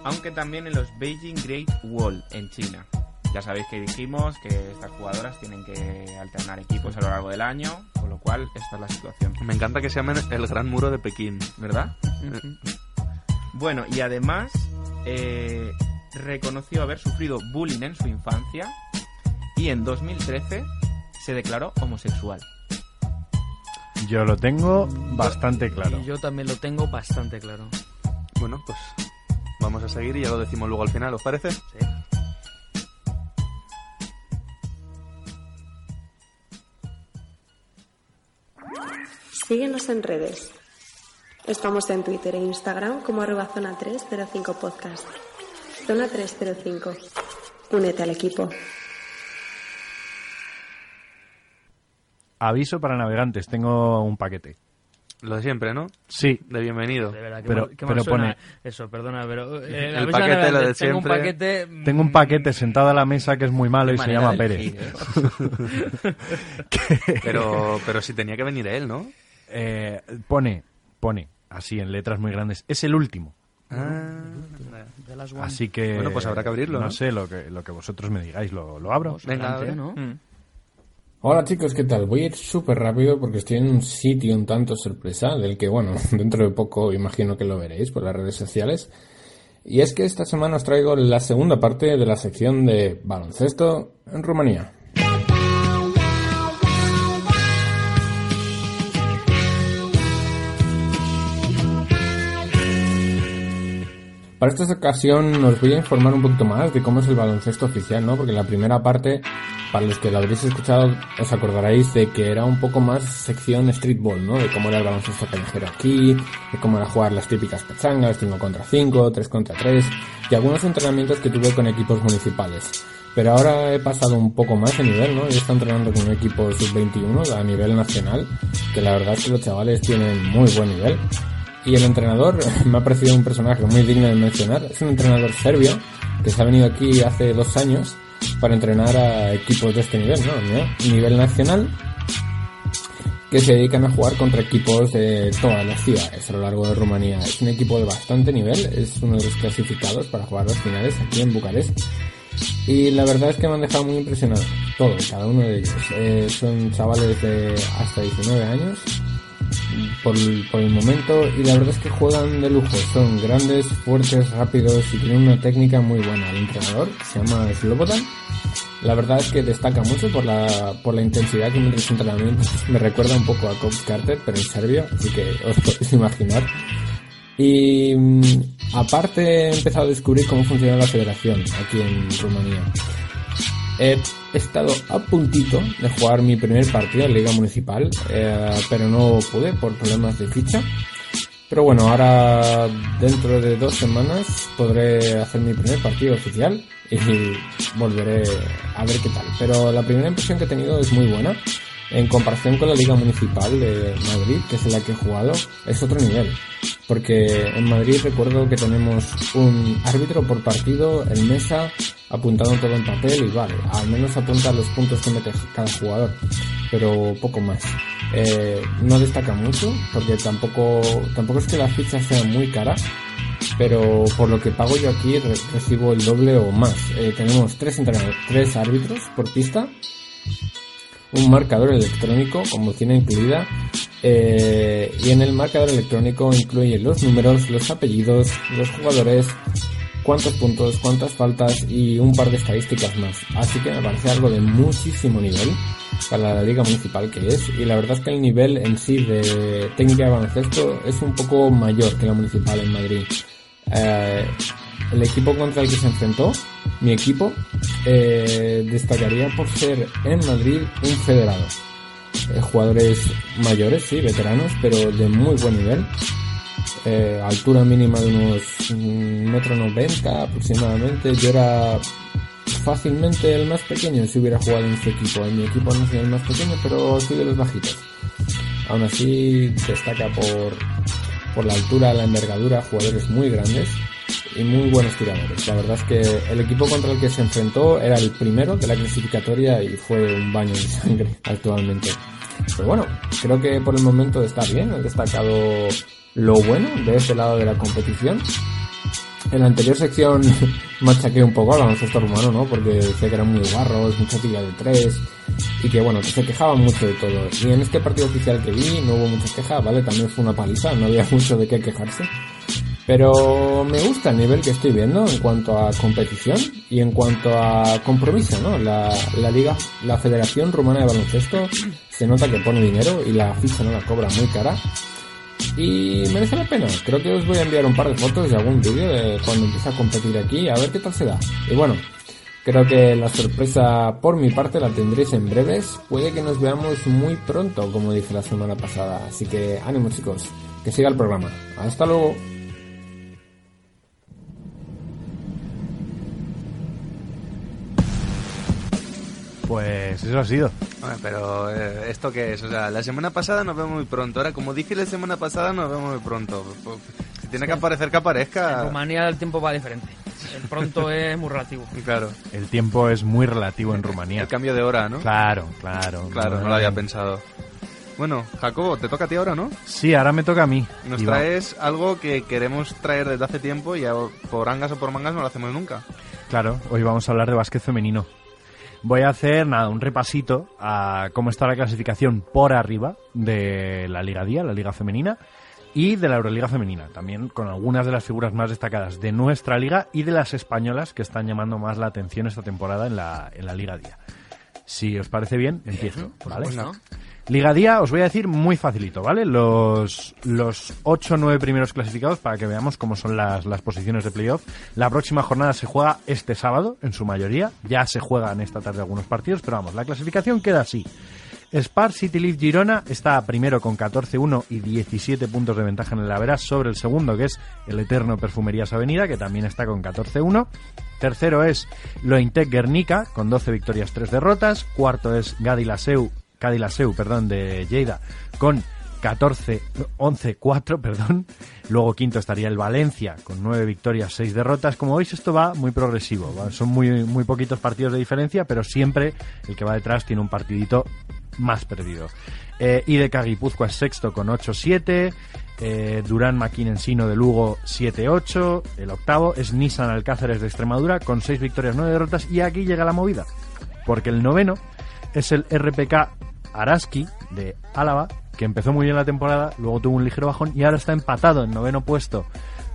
aunque también en los Beijing Great Wall en China. Ya sabéis que dijimos que estas jugadoras tienen que alternar equipos a lo largo del año, con lo cual esta es la situación, Me encanta que se llamen el Gran Muro de Pekín. ¿verdad? Bueno, y además eh, reconoció haber sufrido bullying en su infancia y en 2013 se declaró homosexual. Yo lo tengo bastante claro. Y yo también lo tengo bastante claro. Bueno, pues vamos a seguir y ya lo decimos luego al final, ¿os parece? Sí. Síguenos en redes. Estamos en Twitter e Instagram como arroba zona 305 podcast. Zona 305. Únete al equipo. Aviso para navegantes, tengo un paquete. Lo de siempre, ¿no? Sí, De bienvenido. De verdad, qué Pero- mal- qué mal pero suena pone- Eso, perdona, pero... eh, El paquete, de- lo de Tengo un siempre. paquete... mm, tengo un paquete sentado a la mesa que es muy malo y se llama Pérez. ¿eh? Pero, pero si tenía que venir él, ¿no? Eh, pone, pone, así en letras muy grandes, es el último. de las One. Así que... Bueno, pues habrá que abrirlo, No, ¿no? sé, lo que, lo que vosotros me digáis, lo, lo abro. Venga, Adelante. Mm. Hola chicos, ¿qué tal? Voy a ir súper rápido porque estoy en un sitio un tanto sorpresa, del que, bueno, dentro de poco imagino que lo veréis por las redes sociales. Y es que esta semana os traigo la segunda parte de la sección de baloncesto en Rumanía. Para esta ocasión os voy a informar un poquito más de cómo es el baloncesto oficial, ¿no? Porque la primera parte, para los que lo habréis escuchado, os acordaréis de que era un poco más sección streetball, ¿no? De cómo era el baloncesto callejero aquí, de cómo era jugar las típicas pechangas, 5 contra 5, 3 contra 3, y algunos entrenamientos que tuve con equipos municipales. Pero ahora he pasado un poco más de nivel, ¿no? Y he estado entrenando con un equipo sub-21 a nivel nacional, que la verdad es que los chavales tienen muy buen nivel. Y el entrenador me ha parecido un personaje muy digno de mencionar. Es un entrenador serbio que se ha venido aquí hace dos años para entrenar a equipos de este nivel, ¿no? Nivel nacional, que se dedican a jugar contra equipos de todas las ciudades a lo largo de Rumanía. Es un equipo de bastante nivel, es uno de los clasificados para jugar las finales aquí en Bucarest. Y la verdad es que me han dejado muy impresionado, todos, cada uno de ellos. Eh, son chavales de hasta 19 años, por, por el momento y la verdad es que juegan de lujo. Son grandes, fuertes, rápidos y tienen una técnica muy buena. El entrenador se llama Slobodan. La verdad es que destaca mucho por la, por la intensidad que mete sus entrenamientos. Me recuerda un poco a Coach Carter, pero en serbio, así que os podéis imaginar. Y mm, aparte he empezado a descubrir cómo funciona la federación aquí en Rumanía. He estado a puntito de jugar mi primer partido en Liga Municipal, eh, pero no pude por problemas de ficha. Pero bueno, ahora dentro de dos semanas podré hacer mi primer partido oficial y volveré a ver qué tal. Pero la primera impresión que he tenido es muy buena. En comparación con la Liga Municipal de Madrid, que es en la que he jugado, es otro nivel. Porque en Madrid recuerdo que tenemos un árbitro por partido, el mesa, apuntando todo en papel y vale, al menos apunta los puntos que mete cada jugador, pero poco más. Eh, no destaca mucho, porque tampoco, tampoco es que la ficha sea muy cara, pero por lo que pago yo aquí re- recibo el doble o más. Eh, tenemos tres, tres árbitros por pista, un marcador electrónico con bocina incluida eh, y en el marcador electrónico incluye los números, los apellidos, los jugadores, cuántos puntos, cuántas faltas y un par de estadísticas más. Así que me parece algo de muchísimo nivel para la liga municipal que es y la verdad es que el nivel en sí de técnica de baloncesto es un poco mayor que la municipal en Madrid. Eh, el equipo contra el que se enfrentó, mi equipo, eh, destacaría por ser en Madrid un federado. Eh, jugadores mayores, sí, veteranos, pero de muy buen nivel. Eh, altura mínima de unos mm, metro noventa aproximadamente. Yo era fácilmente el más pequeño si hubiera jugado en su equipo. En mi equipo no soy el más pequeño, pero soy de los bajitos. Aún así destaca por, por la altura, la envergadura, jugadores muy grandes y muy buenos tiradores. La verdad es que el equipo contra el que se enfrentó era el primero de la clasificatoria y fue un baño de sangre actualmente. Pero bueno, creo que por el momento está bien, he destacado lo bueno de este lado de la competición. En la anterior sección machaqué un poco al baloncesto rumano, ¿no? Porque decía que eran muy guarros, mucha tira de tres y que bueno, que se quejaban mucho de todo. Y en este partido oficial que vi no hubo muchas quejas, ¿vale? También fue una paliza, no había mucho de qué quejarse. Pero me gusta el nivel que estoy viendo en cuanto a competición y en cuanto a compromiso, ¿no? La, la liga, la Federación Rumana de Baloncesto se nota que pone dinero y la ficha no la cobra muy cara. Y merece la pena. Creo que os voy a enviar un par de fotos y algún vídeo de cuando empiece a competir aquí, a ver qué tal se da. Y bueno, creo que la sorpresa por mi parte la tendréis en breves. Puede que nos veamos muy pronto, como dije la semana pasada. Así que ánimo chicos, que siga el programa. Hasta luego. Pues eso ha sido. Bueno, pero eh, ¿esto qué es? O sea, la semana pasada nos vemos muy pronto. Ahora, como dije la semana pasada, nos vemos muy pronto. Pues, Si tiene que aparecer, que En aparezca. Rumanía el tiempo va diferente. El pronto es muy relativo. Claro. El tiempo es muy relativo en Rumanía. El cambio de hora, ¿no? Claro, claro. Claro, no lo había pensado. Bueno, Jacobo, te toca a ti ahora, ¿no? Sí, ahora me toca a mí. Nos traes algo que queremos traer desde hace tiempo y ya por angas o por mangas no lo hacemos nunca. Claro, hoy vamos a hablar de básquet femenino. Voy a hacer nada, un repasito a cómo está la clasificación por arriba de la Liga Día, la Liga Femenina, y de la Euroliga Femenina, también con algunas de las figuras más destacadas de nuestra liga y de las españolas que están llamando más la atención esta temporada en la, en la Liga Día. Si os parece bien, empiezo, ¿vale? Liga Día, os voy a decir muy facilito, ¿vale? Los, los 8 o 9 primeros clasificados para que veamos cómo son las, las posiciones de playoff. La próxima jornada se juega este sábado, en su mayoría. Ya se juegan esta tarde algunos partidos, pero vamos, la clasificación queda así. Spar City Leaf Girona está primero con 14-1 y 17 puntos de ventaja en el Averas sobre el segundo, que es el eterno Perfumerías Avenida, que también está con 14-1. Tercero es Lointec Guernica, con 12 victorias, 3 derrotas. Cuarto es Gadilaseu, Cadilaseu, perdón, de Lleida, con 14, 11-4, perdón. Luego quinto estaría el Valencia, con 9 victorias, 6 derrotas. Como veis, esto va muy progresivo. Son muy, muy poquitos partidos de diferencia, pero siempre el que va detrás tiene un partidito más perdido. Eh, IDK Guipúzcoa es sexto con 8-7. Eh, Durán Maquín Ensino de Lugo 7-8. El octavo es Nissan Alcáceres de Extremadura con 6 victorias, 9 derrotas. Y aquí llega la movida. Porque el noveno es el RPK Araski de Álava, que empezó muy bien la temporada, luego tuvo un ligero bajón y ahora está empatado en noveno puesto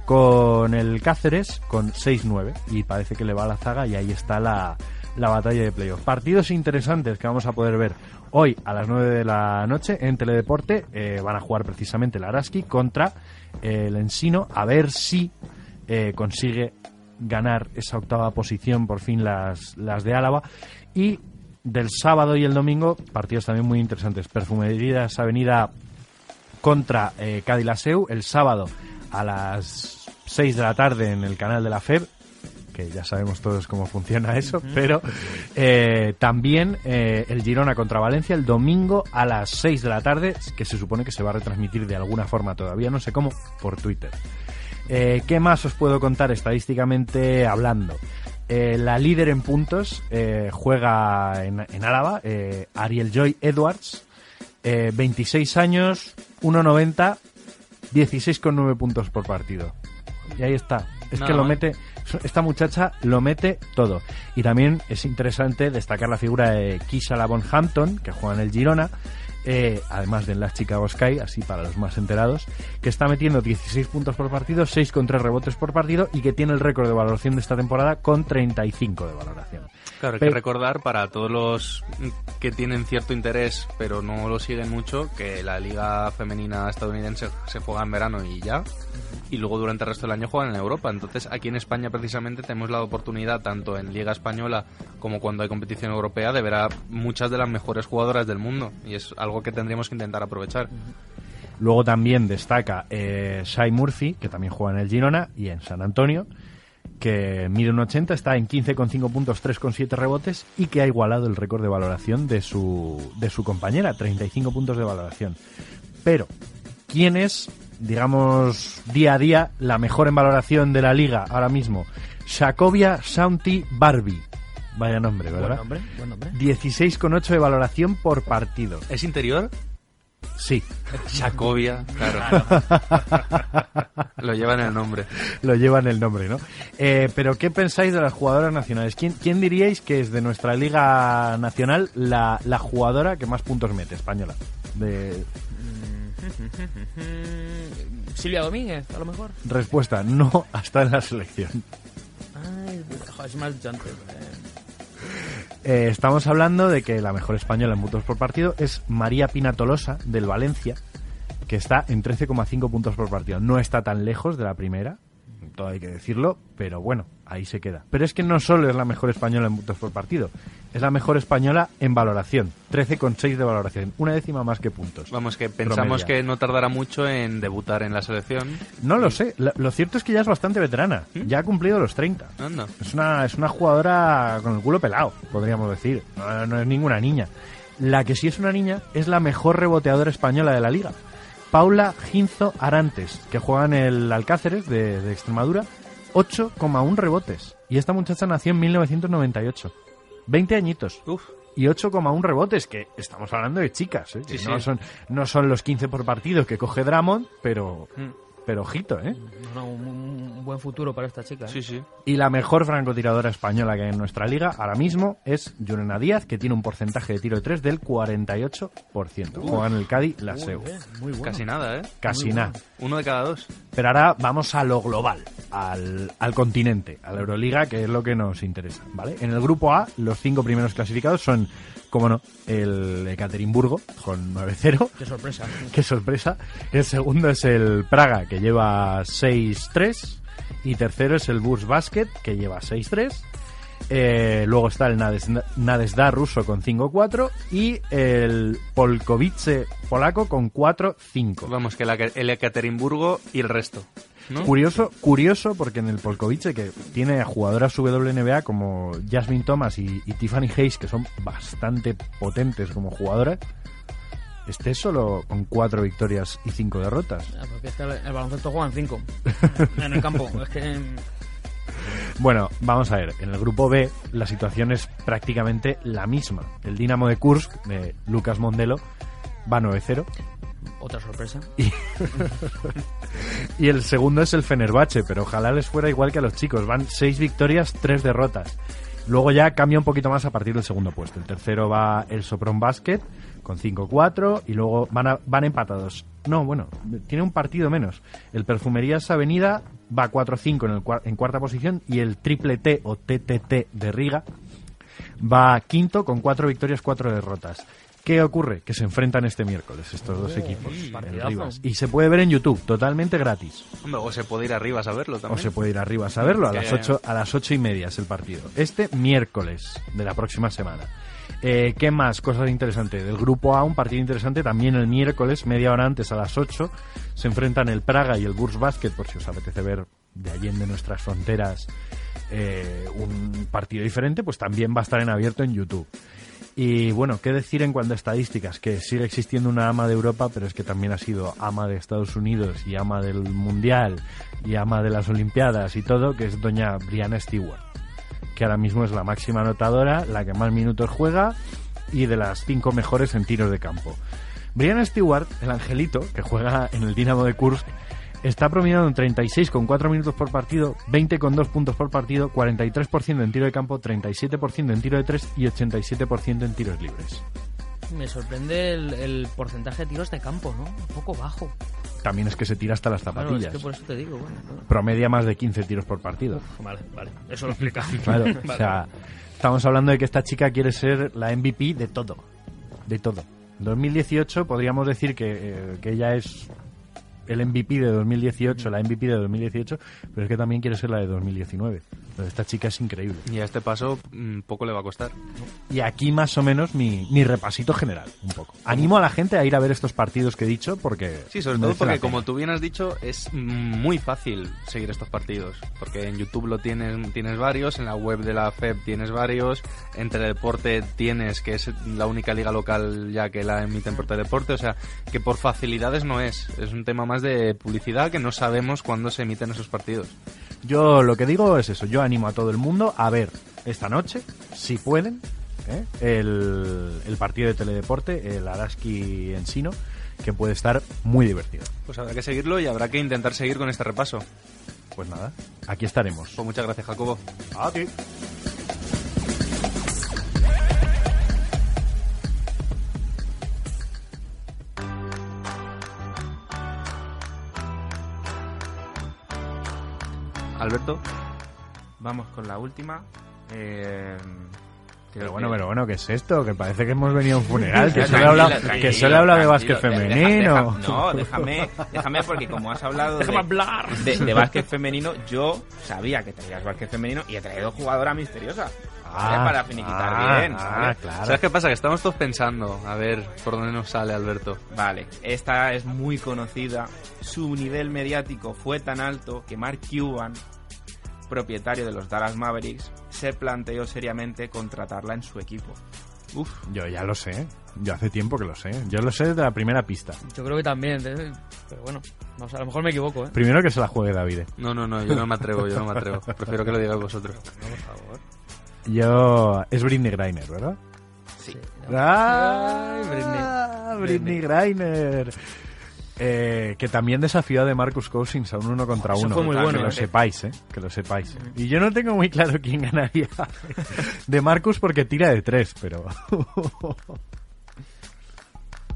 con el Cáceres con 6-9 y parece que le va a la zaga y ahí está la, la batalla de playoff. Partidos interesantes que vamos a poder ver hoy a las 9 de la noche en Teledeporte. eh, van a jugar precisamente el Araski contra el Ensino a ver si eh, consigue ganar esa octava posición por fin las, las de Álava y del sábado y el domingo partidos también muy interesantes Perfumerías Avenida contra eh, Cadilaseu el sábado a las 6 de la tarde en el canal de la FEB que ya sabemos todos cómo funciona eso, pero eh, también eh, el Girona contra Valencia el domingo a las 6 de la tarde, que se supone que se va a retransmitir de alguna forma todavía, no sé cómo, por Twitter. Eh, ¿Qué más os puedo contar estadísticamente hablando? Eh, la líder en puntos eh, juega en, en Álava, eh, Ariel Joy Edwards, eh, 26 años, 1,90, 16,9 puntos por partido. Y ahí está. Es Nada que lo mal. mete, esta muchacha lo mete todo. Y también es interesante destacar la figura de Kisha Lavon Hampton, que juega en el Girona, eh, además de en las Chicago Sky, así para los más enterados, que está metiendo 16 puntos por partido, 6 con 3 rebotes por partido y que tiene el récord de valoración de esta temporada con 35 de valoración. Claro, hay Pero- que recordar para todos los que tienen cierto interés pero no lo siguen mucho que la liga femenina estadounidense se juega en verano y ya y luego durante el resto del año juegan en Europa. Entonces aquí en España precisamente tenemos la oportunidad tanto en liga española como cuando hay competición europea de ver a muchas de las mejores jugadoras del mundo y es algo que tendríamos que intentar aprovechar. Luego también destaca eh, Shai Murphy, que también juega en el Girona y en San Antonio, que mide un 80, está en 15,5 puntos, 3,7 rebotes y que ha igualado el récord de valoración de su, de su compañera, 35 puntos de valoración. Pero, ¿quién es, digamos, día a día la mejor en valoración de la liga ahora mismo? Shakovia Shanti Barbie. Vaya nombre, Buen ¿verdad? nombre, buen nombre. 16,8 de valoración por partido. ¿Es interior? Sí, Chacovia, claro. Lo lleva en el nombre. lo llevan el nombre, ¿no? Eh, pero ¿qué pensáis de las jugadoras nacionales? ¿Quién, quién diríais que es de nuestra liga nacional la, la jugadora que más puntos mete, española? De... Silvia Domínguez, a lo mejor. Respuesta, no hasta en la selección. Ay, joder, es más brillante. Eh, estamos hablando de que la mejor española en puntos por partido es María Pina Tolosa, del Valencia, que está en 13,5 puntos por partido. No está tan lejos de la primera, todo hay que decirlo, pero bueno, ahí se queda. Pero es que no solo es la mejor española en puntos por partido, es la mejor española en valoración. 13,6 de valoración, una décima más que puntos. Vamos, que pensamos Promedia. que no tardará mucho en debutar en la selección. No lo sé, lo, lo cierto es que ya es bastante veterana, ya ha cumplido los 30. Anda. Es una, es una jugadora con el culo pelado, podríamos decir. No, no es ninguna niña. La que sí es una niña es la mejor reboteadora española de la liga. Paula Ginzo Arantes, que juega en el Alcáceres de, de Extremadura, 8,1 rebotes. Y esta muchacha nació en 1998. 20 añitos. Uf. Y 8,1 rebotes, que estamos hablando de chicas, ¿eh? que Sí, no, sí. Son, no son los 15 por partido que coge Dramond, pero, Mm. Pero ojito, ¿eh? No, un, un buen futuro para esta chica. ¿eh? Sí, sí. Y la mejor francotiradora española que hay en nuestra liga ahora mismo es Yurena Díaz, que tiene un porcentaje de tiro de 3 del 48%. Juega en el Cádiz, la SEU. Muy bueno. Casi nada, ¿eh? Casi nada. Uno de cada dos. Pero ahora vamos a lo global, al, al continente, a la Euroliga, que es lo que nos interesa, ¿vale? En el grupo A, los cinco primeros clasificados son, como no, el Ekaterimburgo, con 9-0. Qué sorpresa. Qué sorpresa. El segundo es el Praga, que lleva 6-3. Y tercero es el Burs Basket, que lleva 6-3. Eh, luego está el Nades, Nadesda ruso con 5-4 y el Polkovice polaco con 4-5. Vamos, que el Ekaterimburgo y el resto. ¿No? Curioso, curioso porque en el Polkovice, que tiene a jugadoras WNBA como Jasmine Thomas y, y Tiffany Hayes, que son bastante potentes como jugadoras, esté solo con cuatro victorias y cinco derrotas. Ah, porque es que el, el baloncesto juega en 5 en el campo. Es que Bueno, vamos a ver, en el grupo B la situación es prácticamente la misma. El Dinamo de Kursk, de Lucas Mondelo, va 9-0. Otra sorpresa. Y el segundo es el Fenerbahce, pero ojalá les fuera igual que a los chicos. Van seis victorias, tres derrotas. Luego ya cambia un poquito más a partir del segundo puesto. El tercero va el Sopron Basket con 5-4 y luego van, a- van empatados. No, bueno, tiene un partido menos. El Perfumerías Avenida va 4-5 en, en cuarta posición y el Triple T o TTT de Riga va quinto con cuatro victorias, cuatro derrotas. ¿Qué ocurre? Que se enfrentan este miércoles estos dos equipos. en. Rivas. Y se puede ver en YouTube, totalmente gratis. Hombre, o se puede ir arriba a saberlo O también. se puede ir arriba a saberlo. A las ocho, a las ocho y media es el partido. Este miércoles de la próxima semana. Eh, ¿Qué más? Cosas interesantes. Del grupo A, un partido interesante también el miércoles, media hora antes, a las 8. Se enfrentan el Praga y el Burs Basket, por si os apetece ver de allende nuestras fronteras eh, un partido diferente, pues también va a estar en abierto en YouTube. Y bueno, ¿qué decir en cuanto a estadísticas? Que sigue existiendo una ama de Europa, pero es que también ha sido ama de Estados Unidos y ama del Mundial y ama de las Olimpiadas y todo, que es doña Brianna Stewart, que ahora mismo es la máxima anotadora, la que más minutos juega y de las cinco mejores en tiros de campo. Brianna Stewart, el angelito, que juega en el Dinamo de Kursk, está promediando en 36,4 minutos por partido, 20,2 puntos por partido, 43% en tiro de campo, 37% en tiro de 3 y 87% en tiros libres. Me sorprende el, el porcentaje de tiros de campo, ¿no? Un poco bajo. También es que se tira hasta las Claro, zapatillas. es que por eso te digo, bueno. bueno. Promedia más de 15 tiros por partido. Vale, vale. Eso lo explica. Claro, Vale. o sea, estamos hablando de que esta chica quiere ser la MVP de todo. De todo. En 2018 podríamos decir que, eh, que ella es el MVP de 2018, la MVP de 2018, pero es que también quiere ser la de 2019. Pero esta chica es increíble. Y a este paso mm, poco le va a costar. Y aquí más o menos mi, mi repasito general, un poco. Animo a la gente a ir a ver estos partidos que he dicho porque... Sí, sobre todo porque, como tú bien has dicho, es muy fácil seguir estos partidos. Porque en YouTube lo tienes, tienes varios, en la web de la FEB tienes varios, en Teledeporte tienes, que es la única liga local ya que la emite en Teledeporte. O sea, que por facilidades no es. Es un tema más de publicidad que no sabemos cuándo se emiten esos partidos. Yo lo que digo es eso, yo animo a todo el mundo a ver esta noche, si pueden, ¿eh? el, el partido de Teledeporte, el Araski Ensino, que puede estar muy divertido. Pues habrá que seguirlo y habrá que intentar seguir con este repaso. Pues nada, aquí estaremos. Pues muchas gracias, Jacobo. A ti. Alberto. Vamos con la última. Eh, Pero bueno, pero bueno, ¿qué es esto? Que parece que hemos venido a un funeral, que solo que he hablado de básquet. Deja- femenino. deja- no, déjame, déjame porque como has hablado de, hablar. de, de básquet femenino, yo sabía que traías básquet femenino y he traído jugadora misteriosa. Ah, para finiquitar ah, bien. ah, claro. ¿Sabes qué pasa? Que estamos todos pensando, a ver por dónde nos sale Alberto. Vale, esta es muy conocida. Su nivel mediático fue tan alto que Mark Cuban, propietario de los Dallas Mavericks, se planteó seriamente contratarla en su equipo. Uf, Yo ya lo sé. Yo hace tiempo que lo sé. Yo lo sé desde la primera pista. Yo creo que también, ¿eh? pero bueno, no a lo mejor me equivoco, ¿eh? Primero que se la juegue David. no, no, no, yo no me atrevo, yo no me atrevo. Prefiero que lo digáis vosotros. Yo... Es Britney Griner, ¿verdad? Sí. ¡Ah! Ay, Britney. Britney Griner. Eh, que también desafió a de Marcus Cousins a un uno contra Eso uno. fue muy que bueno, lo ¿eh? sepáis, ¿eh? Que lo sepáis. Y yo no tengo muy claro quién ganaría de Marcus porque tira de tres, pero...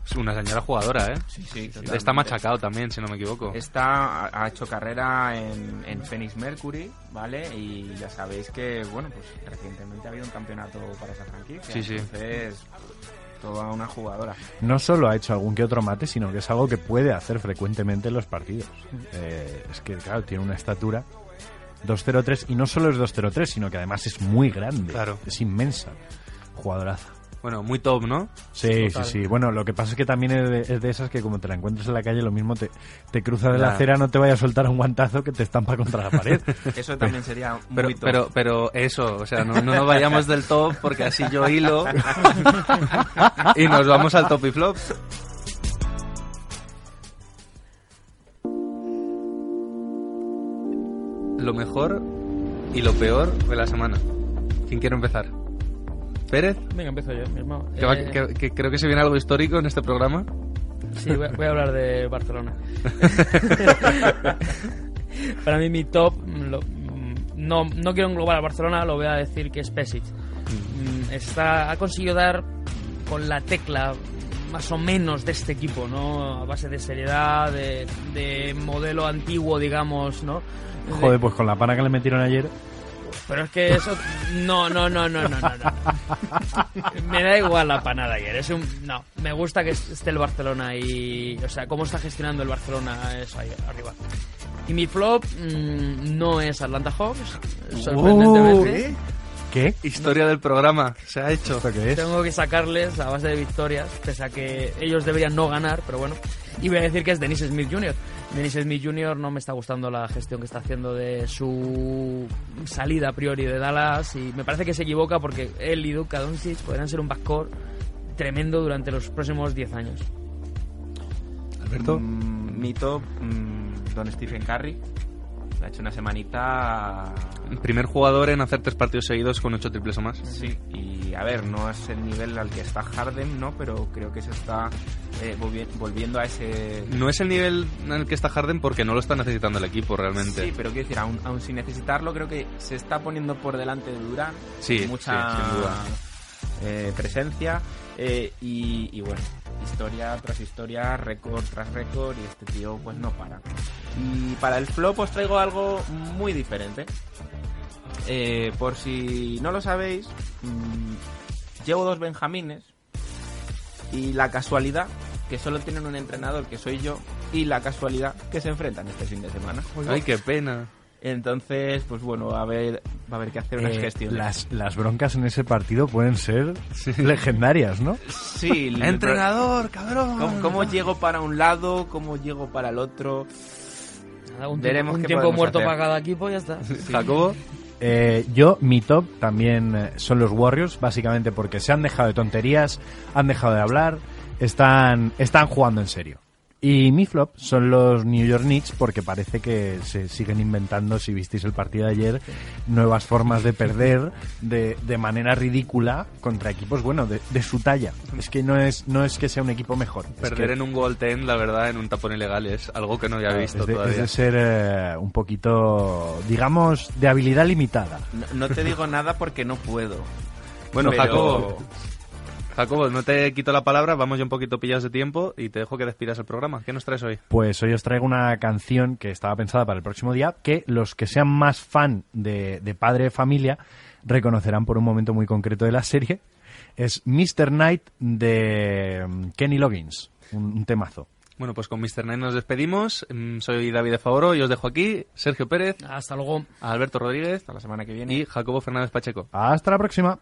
Es una señora jugadora, ¿eh? Sí, sí. Está machacado también, si no me equivoco. Está, ha ha hecho carrera en, en Phoenix Mercury, ¿vale? Y ya sabéis que, bueno, pues recientemente ha habido un campeonato para esa franquicia. Sí, sí. Entonces, toda una jugadora. no solo ha hecho algún que otro mate, sino que es algo que puede hacer frecuentemente en los partidos. Eh, es que, claro, tiene una estatura 2.03 y no solo es 2.03, sino que además es muy grande. Claro. Es inmensa. Jugadoraza. Bueno, muy top, ¿no? Sí, Total. sí, sí. Bueno, lo que pasa es que también es de, es de esas que como te la encuentras en la calle, lo mismo te, te cruza de la acera, no te vaya a soltar un guantazo que te estampa contra la pared. Eso también sería muy Pero, top. pero, pero eso, o sea, no, no nos vayamos del top porque así yo hilo y nos vamos al top y flop. Lo mejor y lo peor de la semana. ¿Quién quiere empezar? ¿Pérez? Venga, empiezo yo mismo. Que va- Eh, que- que creo que se viene algo histórico en este programa. Sí, voy a, voy a hablar de Barcelona. Para mí mi top, mm, lo- mm, no, no quiero englobar a Barcelona, lo voy a decir que es Pesic. Mm, Está, ha conseguido dar con la tecla más o menos de este equipo, ¿no? A base de seriedad, de, de modelo antiguo, digamos, ¿no? De- Joder, pues con la pana que le metieron ayer. Pero es que eso. No, no, no, no, no, no. no. Me da igual la panada ayer. Es un. No, me gusta que esté el Barcelona y. O sea, cómo está gestionando el Barcelona eso ahí arriba. Y mi flop mm, no es Atlanta Hawks, sorprendentemente. Uh, ¿Qué? Historia del programa, se ha hecho. ¿Esto qué es? Tengo que sacarles a base de victorias, pese a que ellos deberían no ganar, pero bueno. Y voy a decir que es Dennis Smith Jr. Dennis Smith Jr. no me está gustando la gestión que está haciendo de su salida a priori de Dallas y me parece que se equivoca porque él y Luka Doncic podrán ser un backcourt tremendo durante los próximos 10 años. Alberto. Mm, mi top, mm, Don Stephen Curry. Ha hecho una semanita... Primer jugador en hacer tres partidos seguidos con ocho triples o más. Sí, y a ver, no es el nivel al que está Harden, ¿no? Pero creo que se está eh, volvi- volviendo a ese... No es el nivel en el que está Harden porque no lo está necesitando el equipo realmente. Sí, pero quiero decir, aún, aún sin necesitarlo, creo que se está poniendo por delante de Durán. Sí, con mucha sí, sin duda. eh, presencia. eh, y, y bueno, historia tras historia, récord tras récord, y este tío pues no para. Y para el flop os traigo algo muy diferente. Eh, por si no lo sabéis, mm, llevo dos benjamines y la casualidad que solo tienen un entrenador que soy yo y la casualidad que se enfrentan este fin de semana. Ay, qué pena. Entonces, pues bueno, a ver, va a haber que hacer unas Eh, gestiones. las, las broncas en ese partido pueden ser legendarias, ¿no? Sí, Entrenador, cabrón. ¿Cómo, cómo llego para un lado? ¿Cómo llego para el otro? Un Veremos tiempo, un tiempo muerto hacer. para cada equipo y ya está. Jacobo. Eh, yo, mi top también eh, son los Warriors, básicamente porque se han dejado de tonterías, han dejado de hablar, están, están jugando en serio. Y mi flop son los New York Knicks porque parece que se siguen inventando, si visteis el partido de ayer, nuevas formas de perder de, de manera ridícula contra equipos, bueno, de, de su talla. Es que no es, no es que sea un equipo mejor. es Perder que- en un gol ten, la verdad, en un tapón ilegal es algo que no había visto es de, es todavía. de ser eh, un poquito, digamos, de habilidad limitada. No, no te digo nada porque no puedo. Bueno, Pero- Jacobo. Jacobo, no te quito la palabra, vamos ya un poquito pillados de tiempo y te dejo que despidas el programa. ¿Qué nos traes hoy? Pues hoy os traigo una canción que estaba pensada para el próximo día, que los que sean más fan de, de Padre de Familia reconocerán por un momento muy concreto de la serie. Es Mr. Knight de mm, Kenny Loggins, un, un temazo. Bueno, pues con Mr. Nine nos despedimos. Mm, Soy David de Favoro y os dejo aquí Sergio Pérez, Hasta luego. Alberto Rodríguez Hasta la semana que viene. y Jacobo Fernández Pacheco. Hasta la próxima.